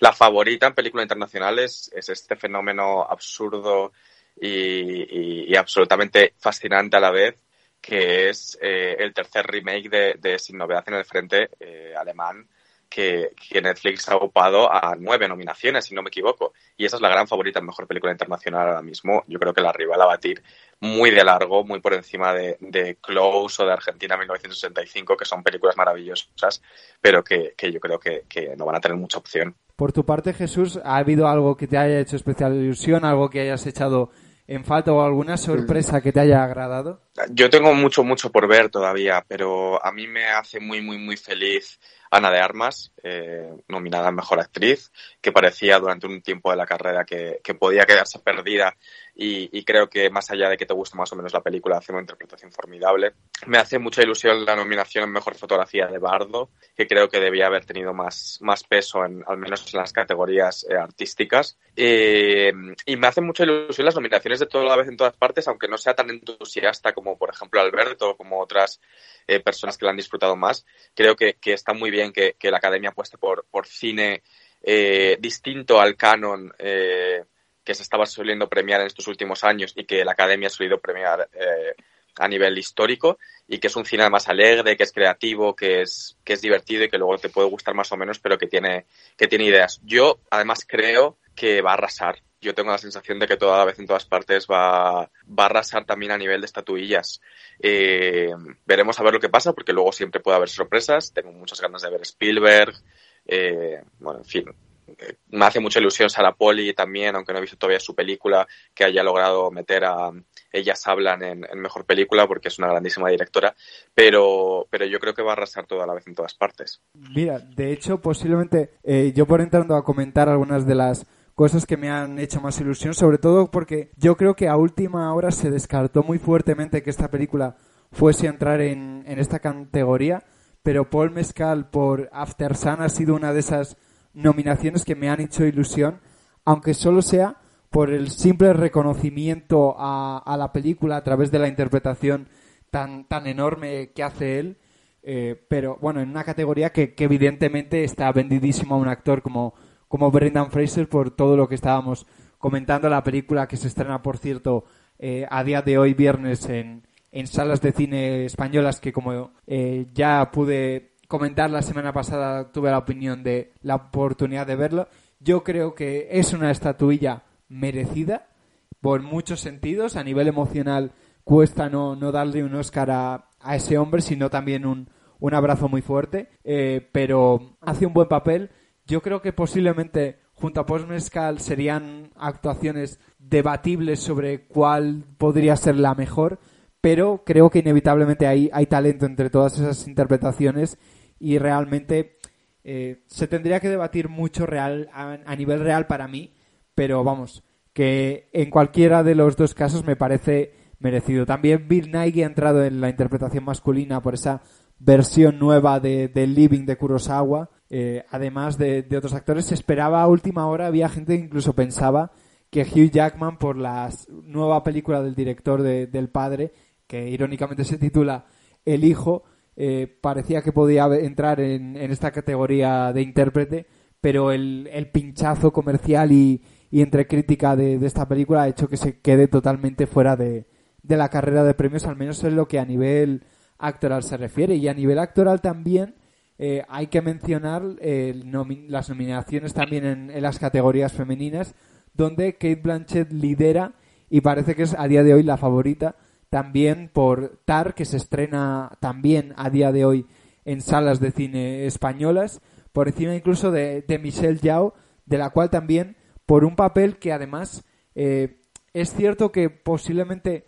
D: La favorita en película internacional es, es este fenómeno absurdo y, y, y, absolutamente fascinante a la vez, que es eh, el tercer remake de, de, Sin Novedad en el Frente eh, alemán, que, que, Netflix ha ocupado a nueve nominaciones, si no me equivoco. Y esa es la gran favorita en Mejor Película Internacional ahora mismo. Yo creo que la rival a batir muy de largo, muy por encima de, de Close o de Argentina 1965, que son películas maravillosas, pero que, que yo creo que, que, no van a tener mucha opción.
A: Por tu parte, Jesús, ¿ha habido algo que te haya hecho especial ilusión, algo que hayas echado en falta o alguna sorpresa que te haya agradado?
D: Yo tengo mucho, mucho por ver todavía, pero a mí me hace muy, muy, muy feliz Ana de Armas, eh, nominada a Mejor Actriz, que parecía durante un tiempo de la carrera que, que podía quedarse perdida y, y, creo que más allá de que te guste más o menos la película, hace una interpretación formidable. Me hace mucha ilusión la nominación en Mejor Fotografía de Bardo, que creo que debía haber tenido más, más peso, en, al menos en las categorías eh, artísticas. Eh, y me hace mucha ilusión las nominaciones de toda la vez en todas partes, aunque no sea tan entusiasta como, por ejemplo, Alberto o como otras eh, personas que la han disfrutado más. Creo que, que está muy bien que, que, la Academia apueste por, por cine eh, distinto al canon que se estaba soliendo premiar en estos últimos años y que la Academia ha solido premiar a nivel histórico y que es un cine más alegre, que es creativo, que es, que es divertido y que luego te puede gustar más o menos, pero que tiene, que tiene ideas. Yo, además, creo que va a arrasar. Yo tengo la sensación de que toda la vez en todas partes va, va a arrasar también a nivel de estatuillas. Eh, veremos a ver lo que pasa, porque luego siempre puede haber sorpresas. Tengo muchas ganas de ver Spielberg. Eh, bueno, en fin, me hace mucha ilusión Sarah Poli también, aunque no he visto todavía su película, que haya logrado meter a Ellas Hablan en, Mejor Película, porque es una grandísima directora, pero, pero yo creo que va a arrasar toda la vez en todas partes.
A: Mira, de hecho, posiblemente eh, yo por entrando a comentar algunas de las cosas que me han hecho más ilusión, sobre todo porque yo creo que a última hora se descartó muy fuertemente que esta película fuese a entrar en, en esta categoría, pero Paul Mescal por After Sun ha sido una de esas nominaciones que me han hecho ilusión, aunque solo sea por el simple reconocimiento a, a la película a través de la interpretación tan, tan enorme que hace él. Eh, pero bueno, en una categoría que, evidentemente está vendidísimo a un actor como, como Brendan Fraser por todo lo que estábamos comentando. La película que se estrena, por cierto, eh, a día de hoy, viernes, en, en salas de cine españolas, que como eh, ya pude comentar la semana pasada, tuve la opinión de la oportunidad de verlo. Yo creo que es una estatuilla merecida por muchos sentidos. A nivel emocional cuesta no, no darle un Oscar a, ese hombre, sino también un, un abrazo muy fuerte. Eh, pero hace un buen papel. Yo creo que posiblemente junto a Post Mescal serían actuaciones debatibles sobre cuál podría ser la mejor, pero creo que inevitablemente hay, hay talento entre todas esas interpretaciones y realmente eh, se tendría que debatir mucho real a, nivel real para mí, pero vamos, que en cualquiera de los dos casos me parece merecido. También Bill Nighy ha entrado en la interpretación masculina por esa versión nueva de, Living de Kurosawa, eh, además de, otros actores. Se esperaba a última hora, había gente que incluso pensaba que Hugh Jackman, por la nueva película del director del padre, que irónicamente se titula El Hijo, eh, parecía que podía entrar en, esta categoría de intérprete, pero el, pinchazo comercial y, entre crítica de, esta película ha hecho que se quede totalmente fuera de, la carrera de premios, al menos en lo que a nivel actoral se refiere. Y a nivel actoral también eh, hay que mencionar eh, las nominaciones también en, las categorías femeninas, donde Kate Blanchett lidera y parece que es a día de hoy la favorita también por Tar, que se estrena también a día de hoy en salas de cine españolas, por encima incluso de, Michelle Yao, de la cual también por un papel que además eh, es cierto que posiblemente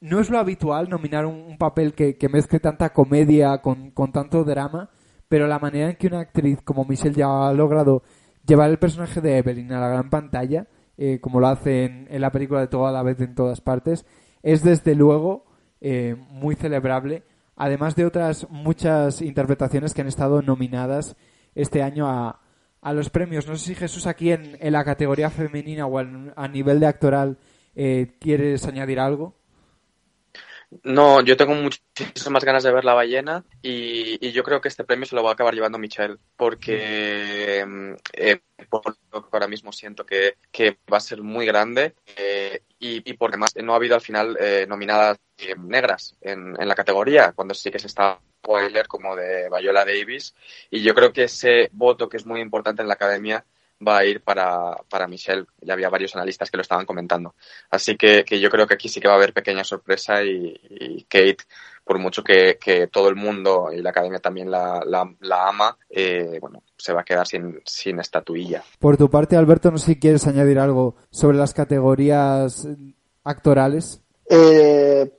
A: no es lo habitual nominar un, papel que, mezcle tanta comedia con, tanto drama, pero la manera en que una actriz como Michelle Yao ha logrado llevar el personaje de Evelyn a la gran pantalla, eh, como lo hace en, en, la película de toda la vez en todas partes, es desde luego eh, muy celebrable, además de otras muchas interpretaciones que han estado nominadas este año a, a los premios. No sé si Jesús aquí en, en la categoría femenina o a nivel de actoral eh, quieres añadir algo.
D: No, yo tengo muchísimas ganas de ver La ballena y, yo creo que este premio se lo va a acabar llevando Michelle porque mm, eh, ahora mismo siento que, va a ser muy grande eh, y, porque más no ha habido al final eh, nominadas negras en, en, la categoría cuando sí que se está spoiler como de Viola Davis y yo creo que ese voto que es muy importante en la academia va a ir para, para Michelle. Ya había varios analistas que lo estaban comentando. Así que, que yo creo que aquí sí que va a haber pequeña sorpresa y, Kate, por mucho que, que, todo el mundo y la academia también la, la, ama, eh, bueno, se va a quedar sin, sin estatuilla.
A: Por tu parte, Alberto, no sé si quieres añadir algo sobre las categorías actorales.
B: Eh,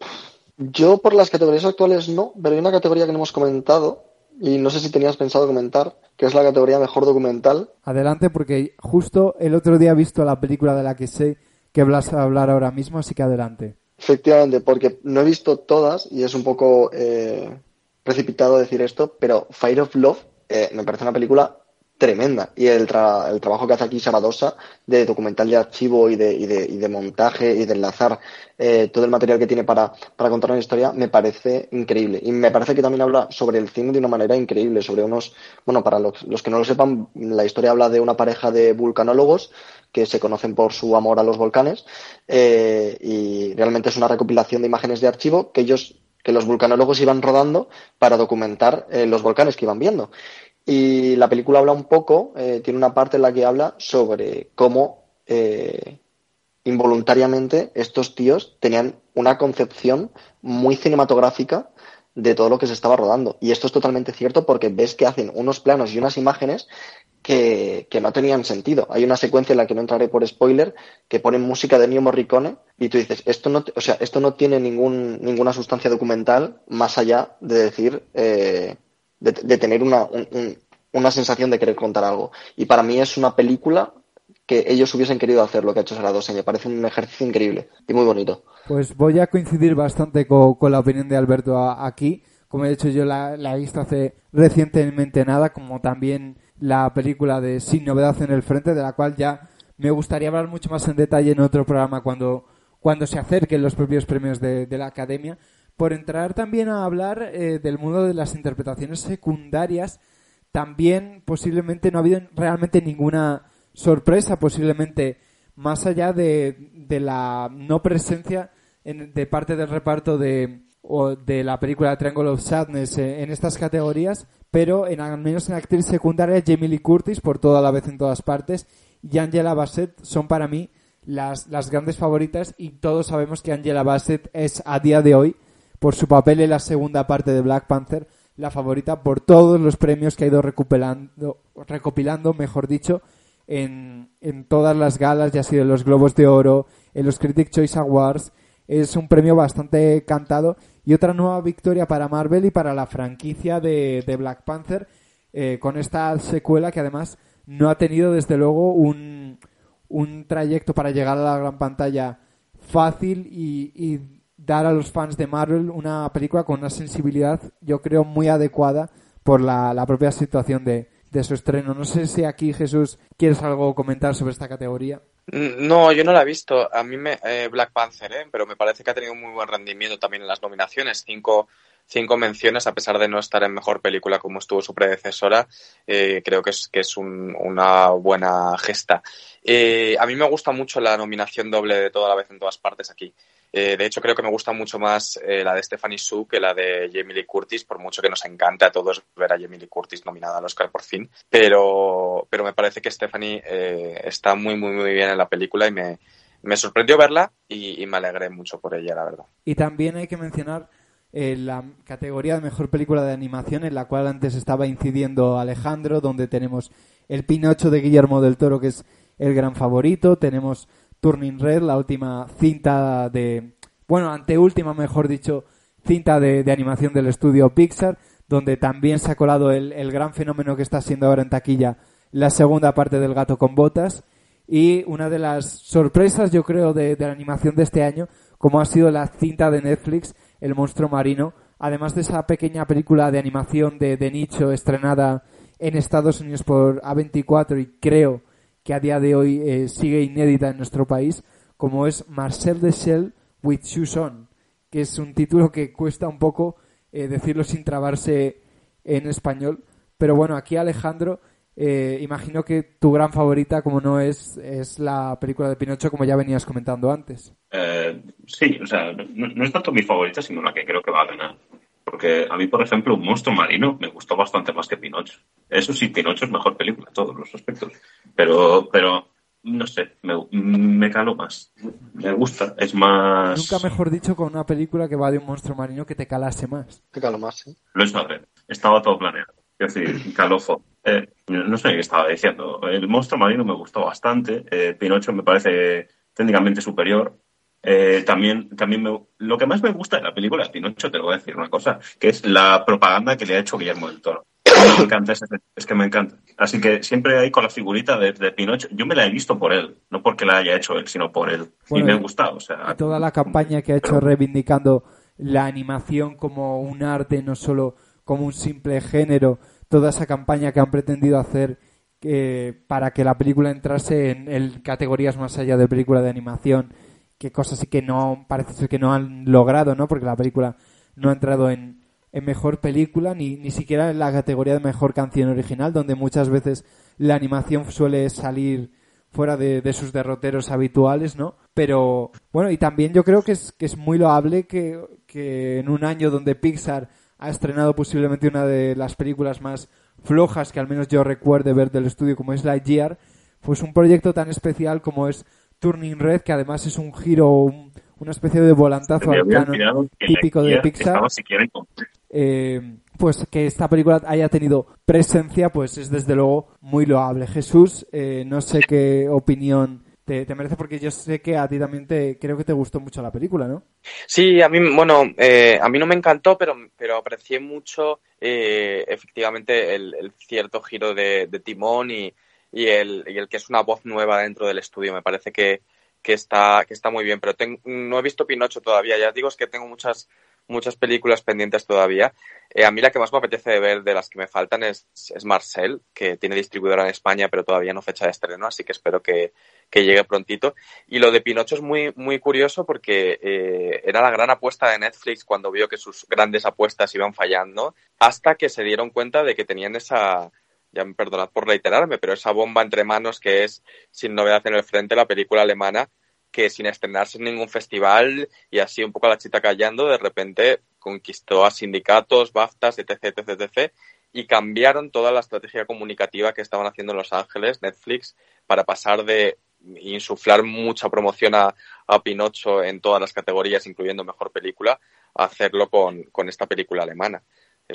B: yo por las categorías actuales no, pero hay una categoría que no hemos comentado y no sé si tenías pensado comentar, que es la categoría mejor documental.
A: Adelante, porque justo el otro día he visto la película de la que sé que vas a hablar ahora mismo, así que adelante.
B: Efectivamente, porque no he visto todas y es un poco eh, precipitado decir esto, pero Fire of Love eh, me parece una película tremenda. Y el, el trabajo que hace aquí Sabadosa de documental de archivo y de, y de, y de montaje y de enlazar eh, todo el material que tiene para, para, contar una historia me parece increíble. Y me parece que también habla sobre el cine de una manera increíble, sobre unos, bueno, para los, los que no lo sepan, la historia habla de una pareja de vulcanólogos que se conocen por su amor a los volcanes eh, y realmente es una recopilación de imágenes de archivo que ellos que los vulcanólogos iban rodando para documentar eh, los volcanes que iban viendo. Y la película habla un poco, eh, tiene una parte en la que habla sobre cómo eh, involuntariamente estos tíos tenían una concepción muy cinematográfica de todo lo que se estaba rodando. Y esto es totalmente cierto porque ves que hacen unos planos y unas imágenes que, que, no tenían sentido. Hay una secuencia en la que no entraré por spoiler que ponen música de Neo Morricone y tú dices, esto no, o sea, esto no tiene ningún, ninguna sustancia documental más allá de decir eh, de, tener una, una sensación de querer contar algo. Y para mí es una película que ellos hubiesen querido hacer lo que ha hecho Saradosa. Me parece un ejercicio increíble y muy bonito.
A: Pues voy a coincidir bastante con, la opinión de Alberto aquí. Como he dicho, yo la, la, he visto hace recientemente nada, como también la película de Sin Novedad en el Frente, de la cual ya me gustaría hablar mucho más en detalle en otro programa cuando, cuando se acerquen los propios premios de, de la Academia por entrar también a hablar eh, del mundo de las interpretaciones secundarias. También posiblemente no ha habido realmente ninguna sorpresa, posiblemente más allá de, de la no presencia de parte del reparto de, de la película Triangle of Sadness eh, en estas categorías, pero en, al menos en actriz secundaria Jamie Lee Curtis por toda la vez en todas partes y Angela Bassett son para mí las, las grandes favoritas y todos sabemos que Angela Bassett es a día de hoy por su papel en la segunda parte de Black Panther, la favorita por todos los premios que ha ido recopilando, recopilando mejor dicho, en, en todas las galas, ya ha sido en los Globos de Oro, en los Critic Choice Awards. Es un premio bastante cantado y otra nueva victoria para Marvel y para la franquicia de, de Black Panther eh, con esta secuela que además no ha tenido desde luego un, un trayecto para llegar a la gran pantalla fácil y, y dar a los fans de Marvel una película con una sensibilidad yo creo muy adecuada por la, propia situación de, su estreno. No sé si aquí, Jesús, quieres algo comentar sobre esta categoría.
D: No, yo no la he visto. A mí me eh, Black Panther, ¿eh? pero me parece que ha tenido un muy buen rendimiento también en las nominaciones. Cinco, menciones, a pesar de no estar en mejor película como estuvo su predecesora. Eh, creo que es, que es un, una buena gesta. Eh, a mí me gusta mucho la nominación doble de toda la vez en todas partes aquí. Eh, de hecho, creo que me gusta mucho más eh, la de Stephanie Su que la de Jamie Lee Curtis, por mucho que nos encante a todos ver a Jamie Lee Curtis nominada al Oscar por fin. Pero, pero me parece que Stephanie eh, está muy, muy, muy bien en la película y me, me sorprendió verla y, y, me alegré mucho por ella, la verdad.
A: Y también hay que mencionar eh, la categoría de mejor película de animación en la cual antes estaba incidiendo Alejandro, donde tenemos El Pinocho de Guillermo del Toro, que es el gran favorito, tenemos Turning Red, la última cinta de, bueno, anteúltima, mejor dicho, cinta de, de, animación del estudio Pixar, donde también se ha colado el, el, gran fenómeno que está siendo ahora en taquilla la segunda parte del Gato con Botas. Y una de las sorpresas, yo creo, de, de la animación de este año, como ha sido la cinta de Netflix, El monstruo marino, además de esa pequeña película de animación de, de nicho estrenada en Estados Unidos por A24 y creo que a día de hoy eh, sigue inédita en nuestro país, como es Marcel de Shell with Shoes On, que es un título que cuesta un poco eh, decirlo sin trabarse en español. Pero bueno, aquí Alejandro, eh, imagino que tu gran favorita, como no es, es la película de Pinocho, como ya venías comentando antes.
C: sí, o sea, no, no es tanto mi favorita, sino la que creo que va a ganar. Porque a mí, por ejemplo, Un monstruo marino me gustó bastante más que Pinocho. Eso sí, Pinocho es mejor película en todos los aspectos. Pero, pero no sé, me, me caló más. Me gusta, es más...
A: Nunca mejor dicho con una película que va de un monstruo marino que te calase más.
B: Te caló más, sí.
C: Lo es madre. Estaba todo planeado. Es decir, calofo. Eh, no sé qué estaba diciendo. El monstruo marino me gustó bastante. Eh, Pinocho me parece técnicamente superior. Eh, también, también me, lo que más me gusta de la película es Pinocho, te voy a decir una cosa, que es la propaganda que le ha hecho Guillermo del Toro. Me encanta, es, es que me encanta. Así que siempre hay con la figurita de, de, Pinocho. Yo me la he visto por él, no porque la haya hecho él, sino por él. Bueno, y me ha gustado. O sea,
A: toda la campaña que ha hecho reivindicando la animación como un arte, no solo como un simple género, toda esa campaña que han pretendido hacer eh, para que la película entrase en, en categorías más allá de película de animación que cosas sí que no parece ser que no han logrado, ¿no? Porque la película no ha entrado en, en mejor película ni, ni siquiera en la categoría de mejor canción original, donde muchas veces la animación suele salir fuera de, de, sus derroteros habituales, ¿no? Pero bueno, y también yo creo que es, que es muy loable que, que en un año donde Pixar ha estrenado posiblemente una de las películas más flojas que al menos yo recuerde ver del estudio como es Lightyear, pues un proyecto tan especial como es Turning Red, que además es un giro, un, una especie de volantazo al canon típico de Pixar. Eh, pues que esta película haya tenido presencia, pues es desde luego muy loable. Jesús, eh, no sé qué opinión te, te, merece, porque yo sé que a ti también te creo que te gustó mucho la película, ¿no?
D: Sí, a mí, bueno, eh, a mí no me encantó, pero, pero aprecié mucho eh, efectivamente el, el, cierto giro de, de timón y, y el, y el que es una voz nueva dentro del estudio. Me parece que, que, está, que está muy bien, pero no he visto Pinocho todavía. Ya digo, es que tengo muchas, muchas películas pendientes todavía. Eh, a mí la que más me apetece ver de las que me faltan es, es Marcel, que tiene distribuidora en España, pero todavía no fecha de estreno, así que espero que, que llegue prontito. Y lo de Pinocho es muy, muy curioso porque eh, era la gran apuesta de Netflix cuando vio que sus grandes apuestas iban fallando, hasta que se dieron cuenta de que tenían esa, ya me perdonad por reiterarme, pero esa bomba entre manos que es Sin novedad en el frente, la película alemana, que sin estrenarse en ningún festival y así un poco a la chita callando, de repente conquistó a sindicatos, BAFTAs, etc, etc, etc, y cambiaron toda la estrategia comunicativa que estaban haciendo en Los Ángeles, Netflix, para pasar de insuflar mucha promoción a, a Pinocho en todas las categorías, incluyendo mejor película, a hacerlo con, con esta película alemana.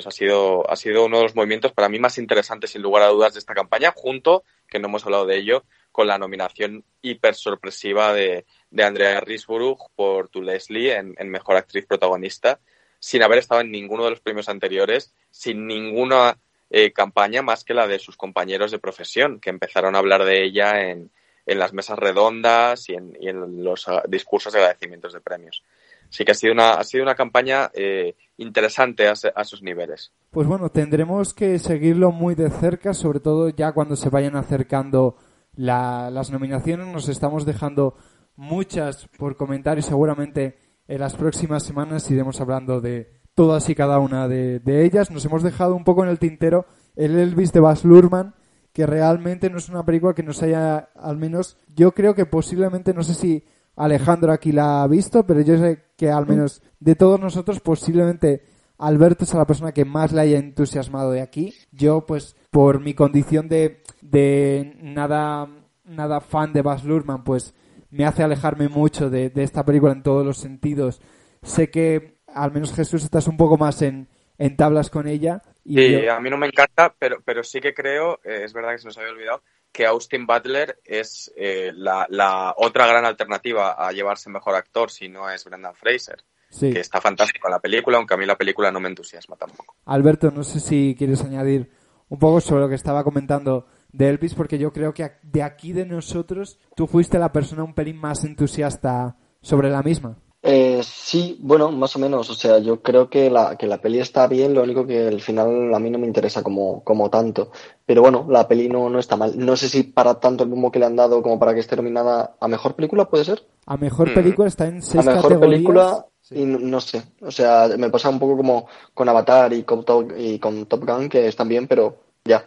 D: Ha sido, ha sido uno de los movimientos para mí más interesantes, sin lugar a dudas, de esta campaña, junto que no hemos hablado de ello, con la nominación hiper sorpresiva de, de Andrea Risborough por Tu Leslie en, en Mejor Actriz Protagonista, sin haber estado en ninguno de los premios anteriores, sin ninguna eh, campaña más que la de sus compañeros de profesión, que empezaron a hablar de ella en, en las mesas redondas y en, y en los uh, discursos de agradecimientos de premios. Así que ha sido una, ha sido una campaña eh, interesante a, a, sus niveles.
A: Pues bueno, tendremos que seguirlo muy de cerca, sobre todo ya cuando se vayan acercando la, las nominaciones. Nos estamos dejando muchas por comentar y seguramente en las próximas semanas iremos hablando de todas y cada una de, ellas. Nos hemos dejado un poco en el tintero el Elvis de Baz Luhrmann, que realmente no es una película que nos haya, al menos, yo creo que posiblemente, no sé si Alejandro aquí la ha visto, pero yo sé que al menos de todos nosotros posiblemente Alberto es la persona que más le haya entusiasmado de aquí. Yo, pues, por mi condición de, de nada, nada fan de Baz Luhrmann, pues me hace alejarme mucho de, de, esta película en todos los sentidos. Sé que al menos Jesús estás un poco más en, en tablas con ella.
D: Y sí, yo... a mí no me encanta, pero, pero sí que creo, eh, es verdad que se nos había olvidado, que Austin Butler es eh, la, la, otra gran alternativa a llevarse mejor actor si no es Brendan Fraser. Sí. Que está fantástico en la película, aunque a mí la película no me entusiasma tampoco.
A: Alberto, no sé si quieres añadir un poco sobre lo que estaba comentando de Elvis, porque yo creo que de aquí de nosotros tú fuiste la persona un pelín más entusiasta sobre la misma.
B: Eh, sí, bueno, más o menos. O sea, yo creo que la, que la peli está bien, lo único que al final a mí no me interesa como, como tanto. Pero bueno, la peli no, no está mal. No sé si para tanto el bombo que le han dado como para que esté nominada a mejor película, ¿puede ser?
A: A mejor película está en seis
B: A mejor
A: categorías.
B: película, sí. y no, no, sé. O sea, me pasa un poco como con Avatar y con, Top, y con Top Gun, que están bien, pero ya.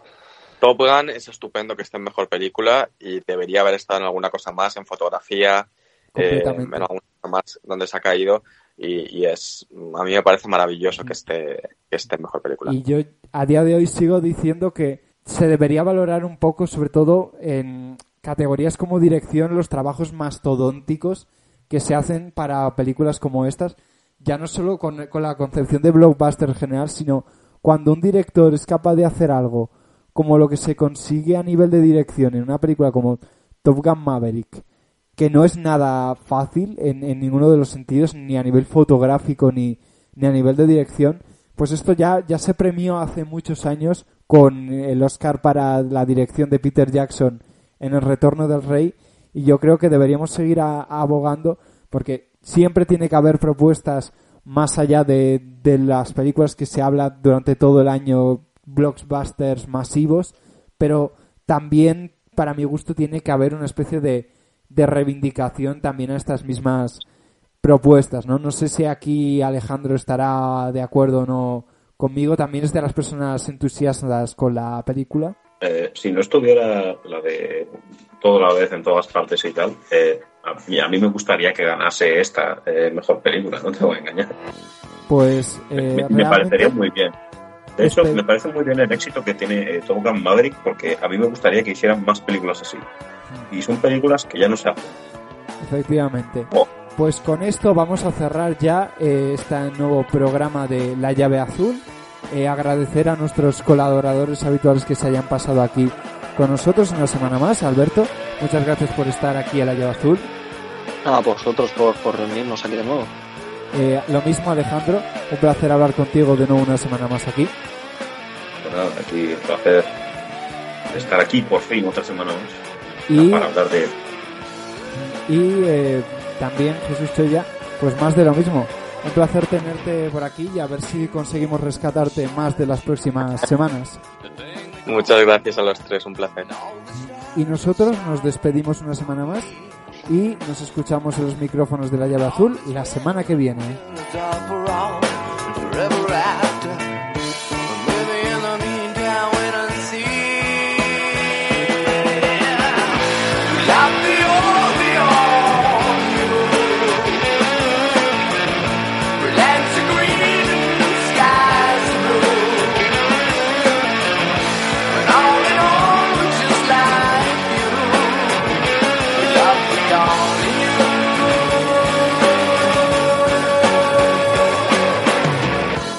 D: Top Gun es estupendo que esté en mejor película y debería haber estado en alguna cosa más, en fotografía, eh, en alguna más donde se ha caído y, y, es a mí me parece maravilloso que esté que esté en mejor película.
A: Y yo a día de hoy sigo diciendo que se debería valorar un poco sobre todo en categorías como dirección los trabajos mastodónticos que se hacen para películas como estas ya no solo con, con la concepción de blockbuster en general sino cuando un director es capaz de hacer algo como lo que se consigue a nivel de dirección en una película como Top Gun Maverick que no es nada fácil en, en, ninguno de los sentidos, ni a nivel fotográfico ni, ni a nivel de dirección, pues esto ya, ya se premió hace muchos años con el Oscar para la dirección de Peter Jackson en El Retorno del Rey y yo creo que deberíamos seguir a, abogando porque siempre tiene que haber propuestas más allá de, de las películas que se habla durante todo el año, blockbusters masivos, pero también para mi gusto tiene que haber una especie de de reivindicación también a estas mismas propuestas, ¿no? No sé si aquí Alejandro estará de acuerdo o no conmigo. También es de las personas entusiastas con la película.
C: Eh, si no estuviera la de toda la vez en todas partes y tal, eh, a, mí, a, mí, me gustaría que ganase esta eh, mejor película, no te voy a engañar.
A: Pues
C: me, me parecería muy bien. De hecho, me parece muy bien el éxito que tiene eh, Top Gun Maverick porque a mí me gustaría que hicieran más películas así. Y son películas que ya no se hacen.
A: Efectivamente. Oh. Pues con esto vamos a cerrar ya eh, este nuevo programa de La Llave Azul. Eh, agradecer a nuestros colaboradores habituales que se hayan pasado aquí con nosotros una semana más. Alberto, muchas gracias por estar aquí a La Llave Azul.
B: Ah, a vosotros por, por reunirnos aquí de nuevo.
A: Eh, lo mismo Alejandro, un placer hablar contigo de nuevo una semana más aquí.
C: Bueno, aquí un placer estar aquí por fin otra semana más y, para hablar de
A: y eh, también Jesús Choya, pues más de lo mismo. Un placer tenerte por aquí y a ver si conseguimos rescatarte más de las próximas semanas.
D: Muchas gracias a los tres, un placer.
A: Y nosotros nos despedimos una semana más y nos escuchamos en los micrófonos de la llave azul la semana que viene.